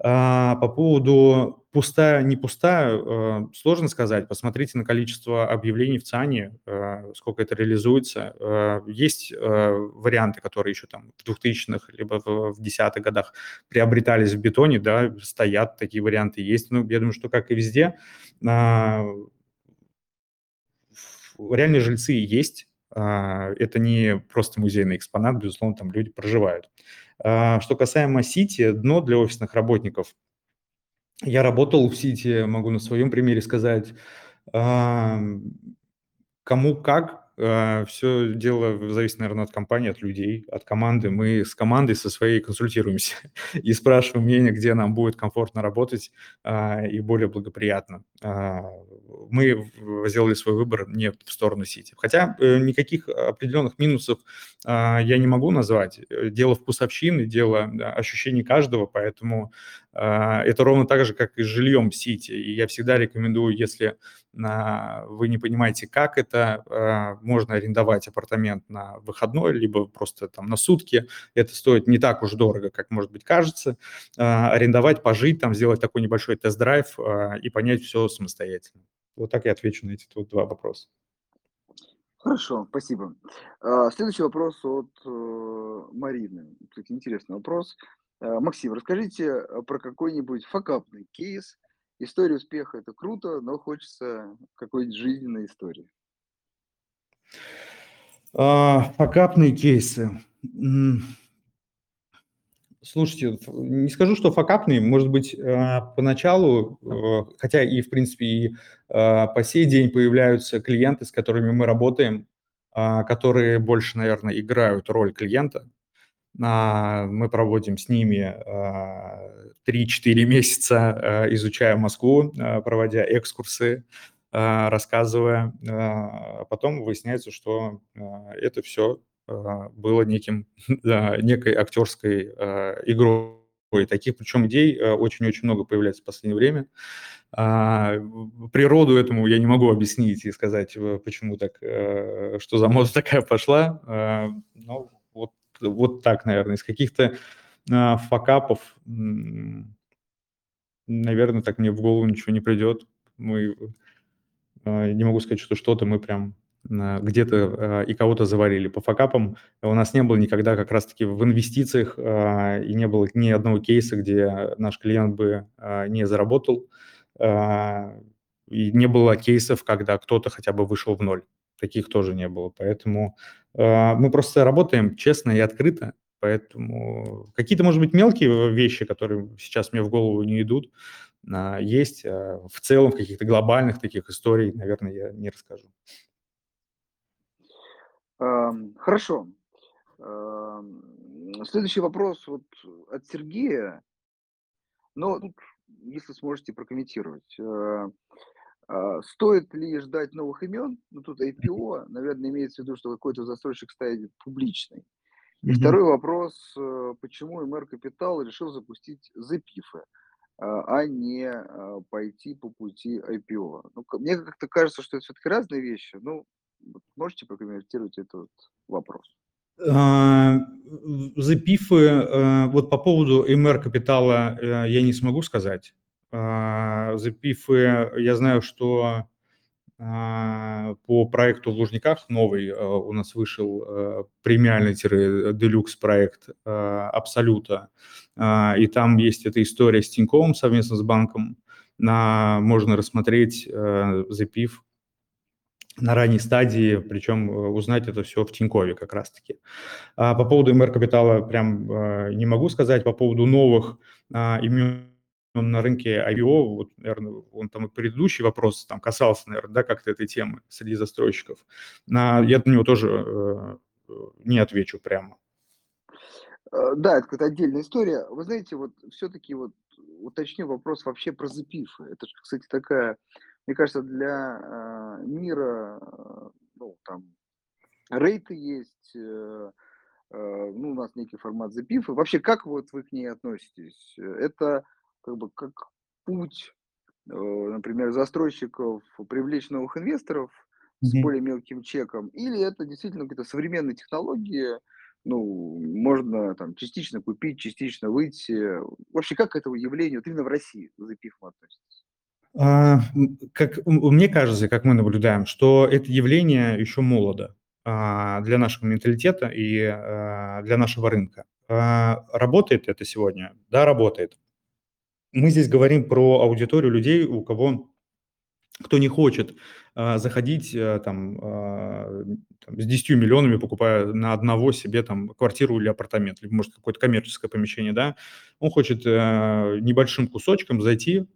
А, По поводу пустая, не пустая, э, сложно сказать. Посмотрите на количество объявлений в ЦАНе, э, сколько это реализуется. Э, Есть варианты, которые еще там в 2000-х, либо в в 10-х годах приобретались в бетоне, да, стоят, такие варианты есть. Ну, я думаю, что, как и везде, а, реальные жильцы есть. А, Это не просто музейный экспонат, безусловно, там люди проживают. А, Что касаемо Сити, дно для офисных работников. Я работал в Сити, могу на своем примере сказать. Кому как, все дело зависит, наверное, от компании, от людей, от команды. Мы с командой со своей консультируемся [laughs] и спрашиваем мнение, где нам будет комфортно работать а, и более благоприятно. А, Мы сделали свой выбор не в сторону Сити. Хотя э, никаких определенных минусов а, я не могу назвать. Э, Дело вкусовщины, дело ощущений каждого, поэтому а, это ровно так же, как и с жильем в Сити. И я всегда рекомендую, если а, вы не понимаете, как это, а, можно арендовать апартамент на выходной, либо просто там на сутки. Это стоит не так уж дорого, как, может быть, кажется. А, Арендовать, пожить там, сделать такой небольшой тест-драйв а, и понять все самостоятельно. Вот так я отвечу на эти вот два вопроса. Хорошо, спасибо. А, Следующий вопрос от э, Марины. Кстати, интересный вопрос. Э, Максим, расскажите э, про какой-нибудь факапный кейс. История успеха– это круто, но хочется какой-нибудь жизненной истории. А, Факапные кейсы. Слушайте, не скажу, что факапные, может быть, а, поначалу, э, хотя и, в принципе, и по сей день появляются клиенты, с которыми мы работаем, а, которые больше, наверное, играют роль клиента. А, Мы проводим с ними а, 3-4 [laughs] месяца, а, изучая Москву, а, проводя экскурсы, а, рассказывая. А Потом выясняется, что а, это все было неким, [laughs] некой актерской а, игрой. Таких причем идей а, очень-очень много появляется в последнее время. А, Природу этому я не могу объяснить и сказать, почему так, что за мода [laughs] такая пошла. А, Но вот так, наверное, из каких-то а, факапов, наверное, так мне в голову ничего не придет. Мы, а, не могу сказать, что что-то мы прям а, где-то а, и кого-то завалили. По факапам у нас не было никогда как раз-таки в инвестициях а, и не было ни одного кейса, где наш клиент бы а, не заработал. И не было кейсов, когда кто-то хотя бы вышел в ноль. Таких тоже не было. Поэтому мы просто работаем честно и открыто. Поэтому какие-то, может быть, мелкие вещи, которые сейчас мне в голову не идут, а, есть. А в целом, каких-то глобальных таких историй, наверное, я не расскажу. Хорошо. Следующий вопрос вот от Сергея. Но тут, если сможете прокомментировать. Э, а, стоит ли ждать новых имен? Ну, тут IPO, наверное, имеется в виду, что какой-то застройщик станет публичный. И mm-hmm. второй вопрос, э, почему МР Капитал решил запустить запифы, а не а, пойти по пути IPO? Ну, мне как-то кажется, что это все-таки разные вещи. Ну, можете прокомментировать этот вопрос? Запифы, э, вот по поводу МР Капитала э, я не смогу сказать. Запифы, я знаю, что по проекту в Лужниках новый у нас вышел премиальный-делюкс проект Абсолюта, и там есть эта история с Тиньковым совместно с банком, на, можно рассмотреть запив на ранней стадии, причем узнать это все в Тинькове как раз-таки. А по поводу МР Капитала прям не могу сказать, по поводу новых имен на рынке IPO, вот, наверное, он там и предыдущий вопрос там касался, наверное, да, как-то этой темы среди застройщиков. На, я на него тоже э, не отвечу прямо. Э, да, это какая-то отдельная история. Вы знаете, вот все-таки вот уточню вопрос вообще про запифы. Это, кстати, такая, мне кажется, для э, мира, э, ну, там, рейты есть, э, э, ну, у нас некий формат запифы. Вообще, как вот вы к ней относитесь? Это как бы как путь, э, например, застройщиков привлечь новых инвесторов с более мелким чеком, или это действительно какие-то современные технологии, ну, можно там частично купить, частично выйти. Вообще, как к этому явлению, вот именно в России, за пифом относится? А, как мне кажется, как мы наблюдаем, что это явление еще молодо а, для нашего менталитета и а, для нашего рынка. А, работает это сегодня? Да, работает мы здесь говорим про аудиторию людей, у кого кто не хочет а, заходить а, там, а, там, с 10 миллионами, покупая на одного себе там квартиру или апартамент, либо, может, какое-то коммерческое помещение, да, он хочет а, небольшим кусочком зайти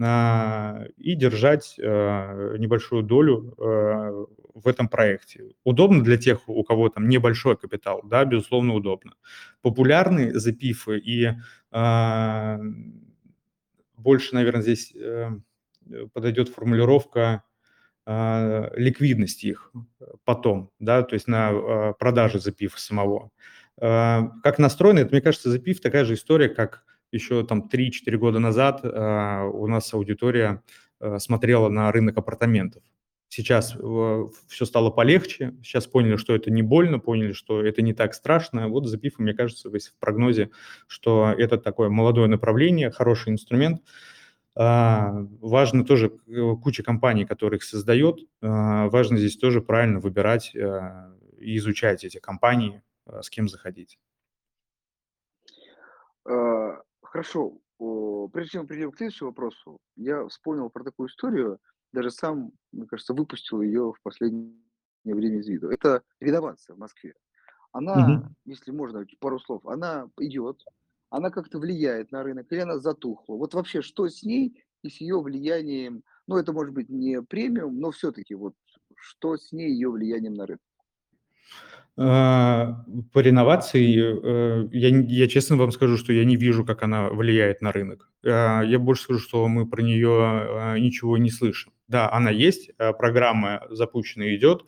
а, и держать а, небольшую долю а, в этом проекте. Удобно для тех, у кого там небольшой капитал, да, безусловно, удобно. Популярны запифы и а, больше, наверное, здесь э, подойдет формулировка э, ликвидности их потом, да, то есть на э, продаже запив самого. Э, как настроено, это, мне кажется, запив такая же история, как еще там 3-4 года назад у нас аудитория э, смотрела на рынок апартаментов. Сейчас э, все стало полегче, сейчас поняли, что это не больно, поняли, что это не так страшно. Вот за пифом, мне кажется, в прогнозе, что это такое молодое направление, хороший инструмент. А, важно тоже э, куча компаний, которые их создает. А, важно здесь тоже правильно выбирать а, и изучать эти компании, с кем заходить. Хорошо. Прежде чем перейдем к следующему вопросу, я вспомнил про такую историю – даже сам, мне кажется, выпустил ее в последнее время из виду. Это реновация в Москве. Она, угу. если можно, пару слов, она идет, она как-то влияет на рынок, или она затухла. Вот вообще, что с ней и с ее влиянием, ну, это может быть не премиум, но все-таки вот что с ней ее влиянием на рынок? А, по реновации, э, я, я честно вам скажу, что я не вижу, как она влияет на рынок. А, я больше скажу, что мы про нее а, ничего не слышим. Да, она есть, программа запущена идет,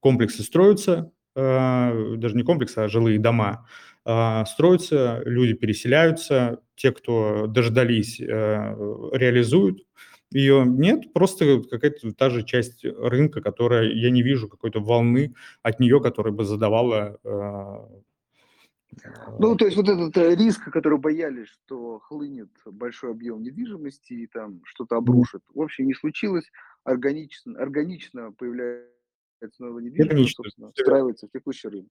комплексы строятся, даже не комплексы, а жилые дома строятся, люди переселяются, те, кто дождались, реализуют ее нет, просто какая-то та же часть рынка, которая, я не вижу какой-то волны от нее, которая бы задавала... Э, ну, то есть вот этот э, риск, который боялись, что хлынет большой объем недвижимости и там что-то обрушит, в общем, не случилось, органично, органично появляется новая недвижимость, собственно, встраивается в текущий рынок.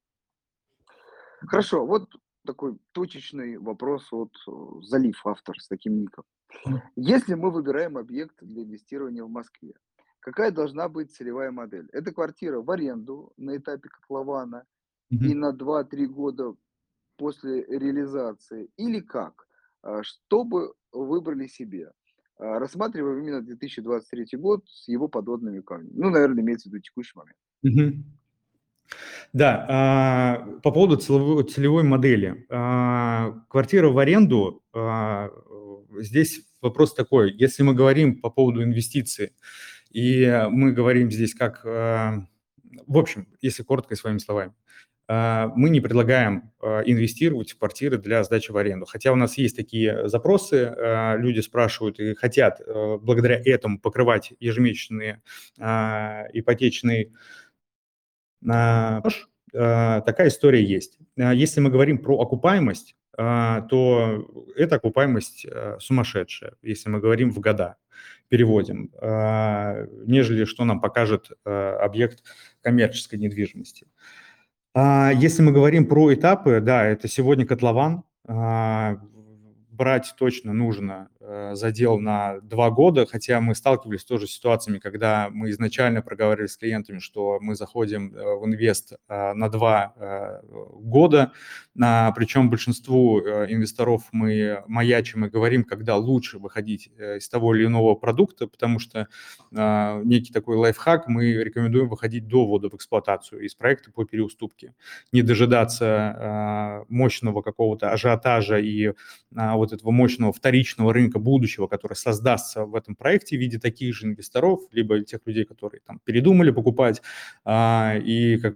Хорошо, вот такой точечный вопрос от э, Залив, автор с таким ником. Если мы выбираем объект для инвестирования в Москве, какая должна быть целевая модель? Это квартира в аренду на этапе котлована и Мгм. на 2-3 года после реализации или как? А, что бы выбрали себе? А, рассматриваем именно 2023 год с его подводными камнями. Ну, наверное, имеется в виду текущий момент. Мгм. Да, а, по поводу целевой модели. А, квартира в аренду, а, здесь вопрос такой: если мы говорим по поводу инвестиций, и мы говорим здесь как, в общем, если коротко своими словами, мы не предлагаем инвестировать в квартиры для сдачи в аренду. Хотя у нас есть такие запросы, люди спрашивают и хотят благодаря этому покрывать ежемесячные ипотечные такая история есть. А, если мы говорим про окупаемость, а, то эта окупаемость, а, сумасшедшая, если мы говорим в года, переводим, а, нежели что нам покажет, а, объект коммерческой недвижимости. А, если мы говорим про этапы, да, это сегодня котлован. А, брать точно нужно задел на два года, хотя мы сталкивались тоже с ситуациями, когда мы изначально проговаривали с клиентами, что мы заходим э, в инвест э, на два э, года, а, причем большинству э, инвесторов мы маячим и говорим, когда лучше выходить э, из того или иного продукта, потому что э, некий такой лайфхак, мы рекомендуем выходить до ввода в эксплуатацию из проекта по переуступке, не дожидаться э, мощного какого-то ажиотажа и вот этого мощного вторичного рынка будущего, который создастся в этом проекте в виде таких же инвесторов, либо тех людей, которые там передумали покупать. А, и как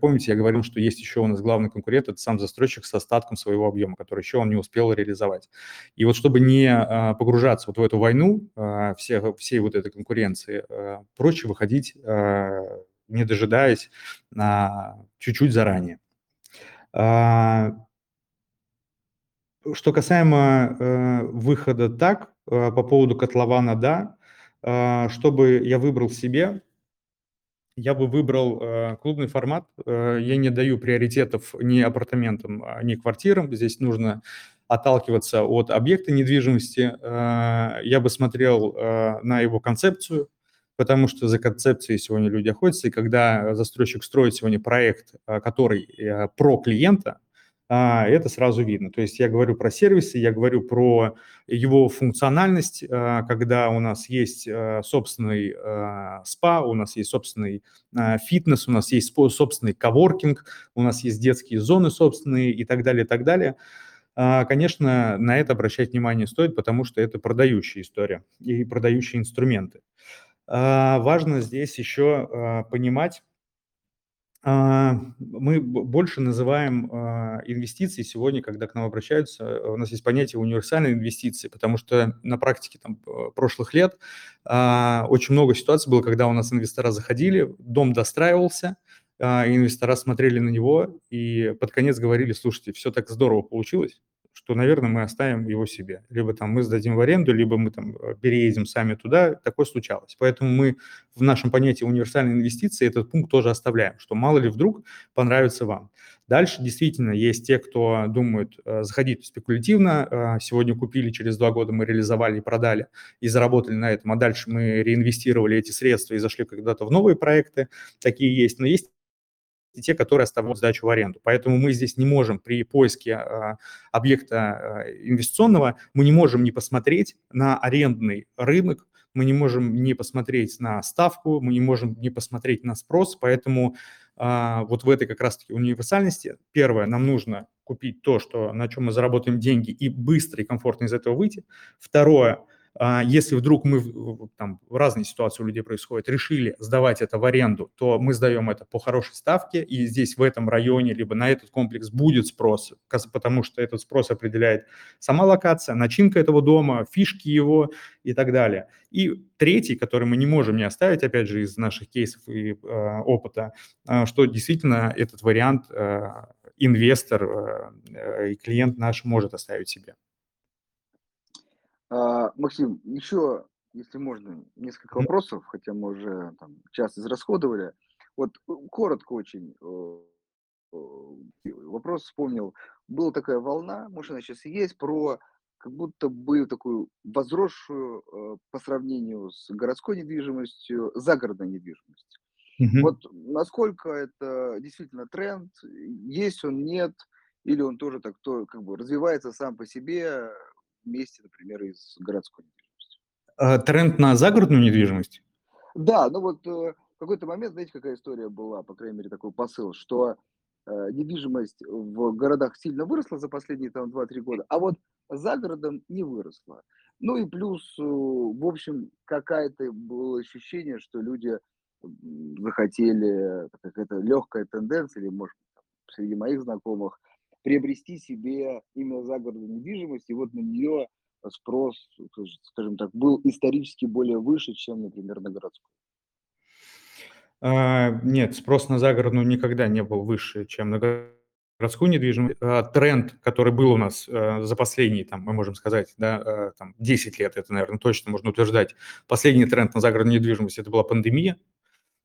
помните, я говорил, что есть еще у нас главный конкурент, это сам застройщик с остатком своего объема, который еще он не успел реализовать. И вот чтобы не а, погружаться вот в эту войну а, всех, всей вот этой конкуренции, а, проще выходить, не дожидаясь, чуть-чуть заранее. Что касаемо э, выхода так, э, по поводу котлована, да, э, чтобы я выбрал себе, я бы выбрал э, клубный формат. Э, я не даю приоритетов ни апартаментам, а, ни квартирам. Здесь нужно отталкиваться от объекта недвижимости. Э, я бы смотрел э, на его концепцию, потому что за концепцией сегодня люди охотятся, и когда застройщик строит сегодня проект, э, который э, про клиента, это сразу видно. То есть я говорю про сервисы, я говорю про его функциональность, а, когда у нас есть а, собственный спа, у нас есть собственный фитнес, у нас есть собственный коворкинг, у нас есть детские зоны собственные и так далее, и так далее. Конечно, на это обращать внимание стоит, потому что это продающая история и продающие инструменты. Важно здесь еще понимать, а, мы больше называем а, инвестиции сегодня, когда к нам обращаются, э, у нас есть понятие универсальной инвестиции, потому что на практике там, прошлых лет а, очень много ситуаций было, когда у нас инвестора заходили, дом достраивался, инвестора смотрели на него и под конец говорили, слушайте, все так здорово получилось, что, наверное, мы оставим его себе. Либо там мы сдадим в аренду, либо мы там э, переедем сами туда. Такое случалось. Поэтому мы в нашем понятии универсальной инвестиции этот пункт тоже оставляем, что мало ли вдруг понравится вам. Дальше действительно есть те, кто думают э, заходить спекулятивно. Э, сегодня купили, через два года мы реализовали и продали, и заработали на этом, а дальше мы реинвестировали эти средства и зашли когда-то в новые проекты. Такие есть. Но есть и те, которые оставляют сдачу в аренду. Поэтому мы здесь не можем при поиске а, объекта а, инвестиционного, мы не можем не посмотреть на арендный рынок, мы не можем не посмотреть на ставку, мы не можем не посмотреть на спрос, поэтому а, вот в этой как раз-таки универсальности, первое, нам нужно купить то, что, на чем мы заработаем деньги и быстро и комфортно из этого выйти. Второе, если вдруг мы, там разные ситуации у людей происходят, решили сдавать это в аренду, то мы сдаем это по хорошей ставке, и здесь в этом районе, либо на этот комплекс будет спрос, потому что этот спрос определяет сама локация, начинка этого дома, фишки его и так далее. И третий, который мы не можем не оставить, опять же, из наших кейсов и э, опыта, э, что действительно этот вариант э, инвестор э, и клиент наш может оставить себе. А, Максим, еще, если можно, несколько вопросов, хотя мы уже там час израсходовали. Вот э, коротко очень э, э, вопрос вспомнил. Была такая волна, может она сейчас и есть, про как будто бы такую возросшую по сравнению с городской недвижимостью, загородной недвижимостью. Вот Мгм. насколько это действительно тренд, есть он, нет, или он тоже так то как бы развивается сам по себе вместе, например, и с городской недвижимостью? А, тренд на загородную недвижимость? Да, ну вот, э, в какой-то момент, знаете, какая история была, по крайней мере, такой посыл, что, э, недвижимость в городах сильно выросла за последние там 2-3 года, а вот за городом не выросла. Ну и плюс, э, в общем, какая-то было ощущение, что люди, захотели, какая-то легкая тенденция или, может среди моих знакомых, приобрести себе именно загородную недвижимость, и вот на нее спрос, скаж скажем так, был исторически более выше, чем, например, на городскую. А, нет, спрос на загородную никогда не был выше, чем на городскую недвижимость. А, тренд, который был у нас, э, за последние, там, мы можем сказать, да, э, там 10 лет, это, наверно, точно можно утверждать. Последний тренд на загородную недвижимость- это была пандемия, а,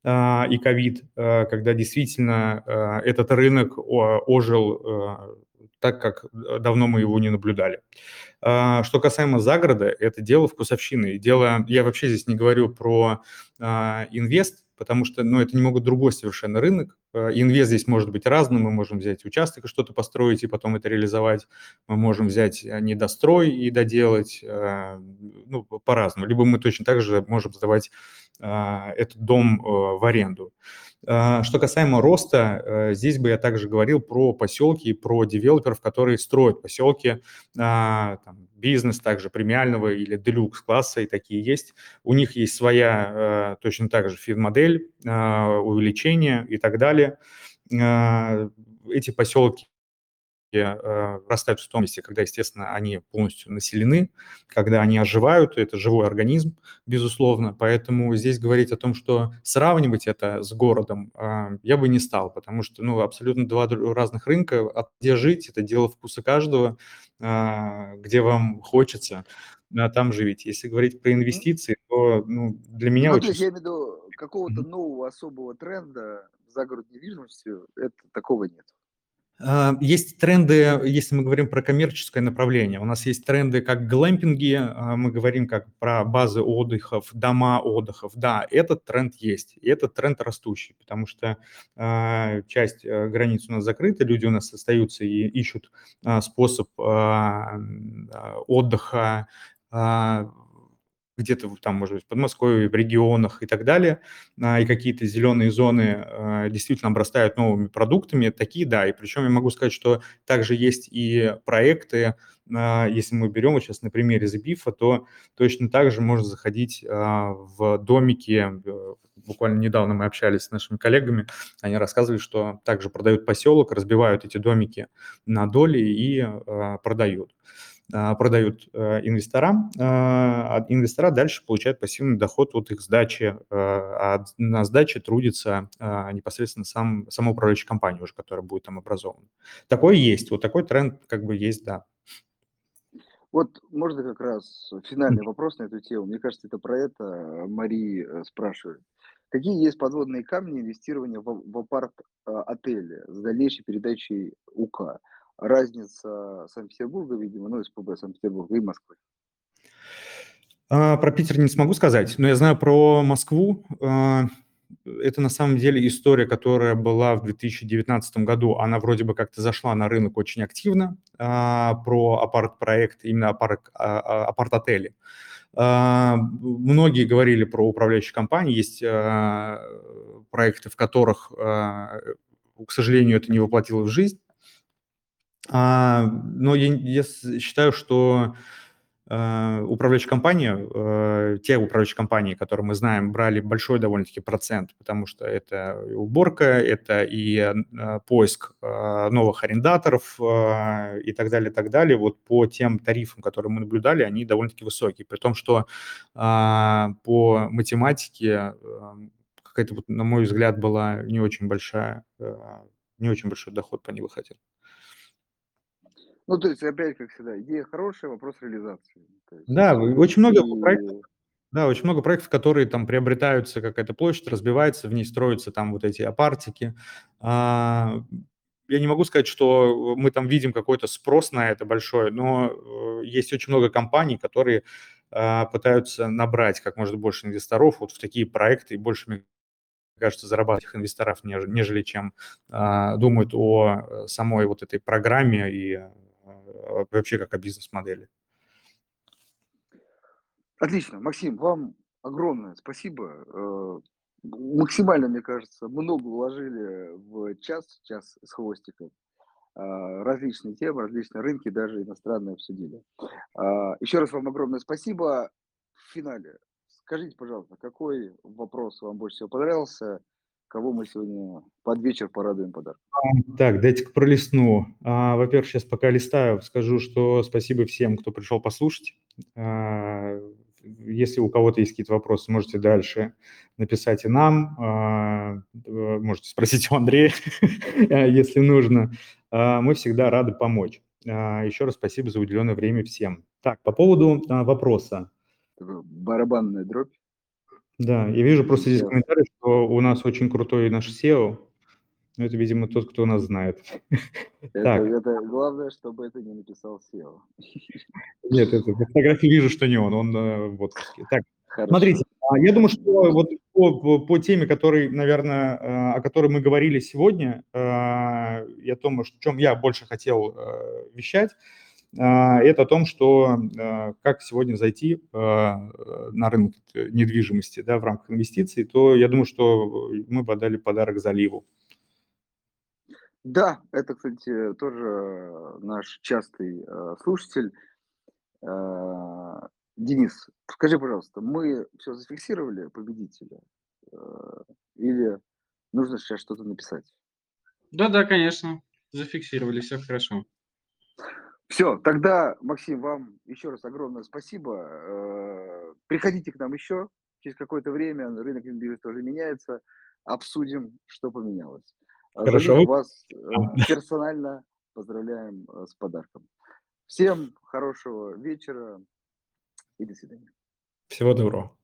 и ковид, э, когда действительно, э, этот рынок ожил, э, так, как давно мы его не наблюдали. А, что касаемо загорода, это дело вкусовщины. Дело я вообще здесь не говорю про, а, инвест, потому что, ну, это немного другой совершенно рынок. Э, инвест здесь может быть разным. Мы можем взять участок и что-то построить, и потом это реализовать. Мы можем взять, э, недострой и доделать, э, ну, по-разному. Либо мы точно так же можем сдавать, этот дом, в аренду. А, что касаемо роста, э, здесь бы я также говорил про поселки, про девелоперов, которые строят поселки, а, там, бизнес также премиального или делюкс-класса, и такие есть. У них есть своя, э, точно так же фин-модель, а, увеличение и так далее. Эти поселки э, растают в стоимости, когда, естественно, они полностью населены, когда они оживают. Это живой организм, безусловно. Поэтому здесь говорить о том, что сравнивать это с городом, а, я бы не стал, потому что, ну, абсолютно 2 дру разных рынка. А где жить- это дело вкуса каждого. А, где вам хочется, а, там живите. Если говорить про инвестиции, то, ну, для меня Ну, то очень есть я имею в виду, какого-то нового особого тренда в загородной недвижимости, это такого нет. А, есть тренды, если мы говорим про коммерческое направление. У нас есть тренды, как глэмпинги, а, мы говорим как про базы отдыхов, дома отдыхов. Да, этот тренд есть, и этот тренд растущий, потому что, а, часть, э, границ у нас закрыта, люди у нас остаются и ищут, способ, отдыха, где-то там, может быть, в Подмосковье, в регионах и так далее. А, и какие-то зеленые зоны, а, действительно обрастают новыми продуктами. Такие, да. И причем я могу сказать, что также есть и проекты, а, если мы берем вот щас на примере "Зепифа", то точно так же можно заходить, в домики. Буквально недавно мы общались с нашими коллегами, они рассказывали, что также продают поселок, разбивают эти домики на доли и, продают. А, продают, э, инвесторам, а, а инвестора дальше получают пассивный доход от их сдачи, а, а на сдаче трудится, а, непосредственно сам сама управляющая компания уже, которая будет там образована. Такое есть, вот такой тренд как бы есть, да. Вот можно как раз финальный вопрос на эту тему? Мне кажется, это про это Мари, э, спрашивает. Какие есть подводные камни инвестирования в в апарт а, отели с дальнейшей передачей УК? Разница Санкт-Петербурга, видимо, ну, СПБ Санкт-Петербурга и Москвы. А, про Питер не смогу сказать, но я знаю про Москву. А, это на самом деле история, которая была в 2019 году. Она вроде бы как-то зашла на рынок очень активно, а, про апарт-проект, именно апарт-отели. Многие говорили про управляющие компании. Есть, проекты, в которых, к сожалению, это не воплотилось в жизнь. А, но я я считаю, что, а, управляющая компания, э, те управляющие компании, которые мы знаем, брали большой довольно-таки процент, потому что это и уборка, это и, а, поиск, новых арендаторов, и так далее, так далее. Вот по тем тарифам, которые мы наблюдали, они довольно-таки высокие. При том, что, по математике, какая-то вот, на мой взгляд, была не очень большая, не очень большой доход по ней выходил. Ну, то есть опять, как всегда, идея хорошая, вопрос реализации. То есть Да, в очень много проектов, да, очень много проектов, которые там приобретаются, какая-то площадь разбивается, в ней строятся там вот эти апартики. А, я не могу сказать, что мы там видим какой-то спрос на это большой, но, э, есть очень много компаний, которые, а, пытаются набрать как можно больше инвесторов вот в такие проекты и большими кажется, зарабатывать инвесторов, нежели чем думают о самой вот этой программе и вообще как о бизнес-модели. Отлично. Максим, вам огромное спасибо. Э, максимально, мне кажется, много вложили в час, час с хвостиком. А, различные темы, различные рынки, даже иностранные обсудили. А, еще раз вам огромное спасибо. В финале скажите, пожалуйста, какой вопрос вам больше всего понравился? Кого мы сегодня под вечер порадуем подарок? Так, дайте-ка пролистну. А, во-первых, сейчас пока листаю, скажу, что спасибо всем, кто пришел послушать. Если у кого-то есть какие-то вопросы, можете дальше написать и нам. А, можете спросить у Андрея, [laughs] если нужно. А, мы всегда рады помочь. А, Еще раз спасибо за уделенное время всем. Так, по поводу вопроса. Барабанная дробь. Да, я вижу просто здесь комментарий, что у нас очень крутой наш SEO. Ну, это, видимо, тот, кто нас знает. [laughs] Это, так. это главное, чтобы это не написал SEO. Нет, это, по фотографии вижу, что не он, он э, в отпуске. Так, Хорошо. смотрите, а, я думаю, что вот по, по, теме, который, наверное, э, о которой мы говорили сегодня, э, и о том, о чем я больше хотел вещать, это о том, что как сегодня зайти на рынок недвижимости да, в рамках инвестиций, то я думаю, что мы бы дали подарок заливу. Да, это, кстати, тоже наш частый слушатель. Денис, скажи, пожалуйста, мы все зафиксировали победителя или нужно сейчас что-то написать? Да, да, конечно, зафиксировали, все хорошо. Все, тогда, Максим, вам еще раз огромное спасибо. Э, приходите к нам еще через какое-то время, рынок недвижимости тоже меняется, обсудим, что поменялось. Хорошо. Залив, вас э, персонально поздравляем э, с подарком. Всем хорошего вечера и до свидания. Всего доброго.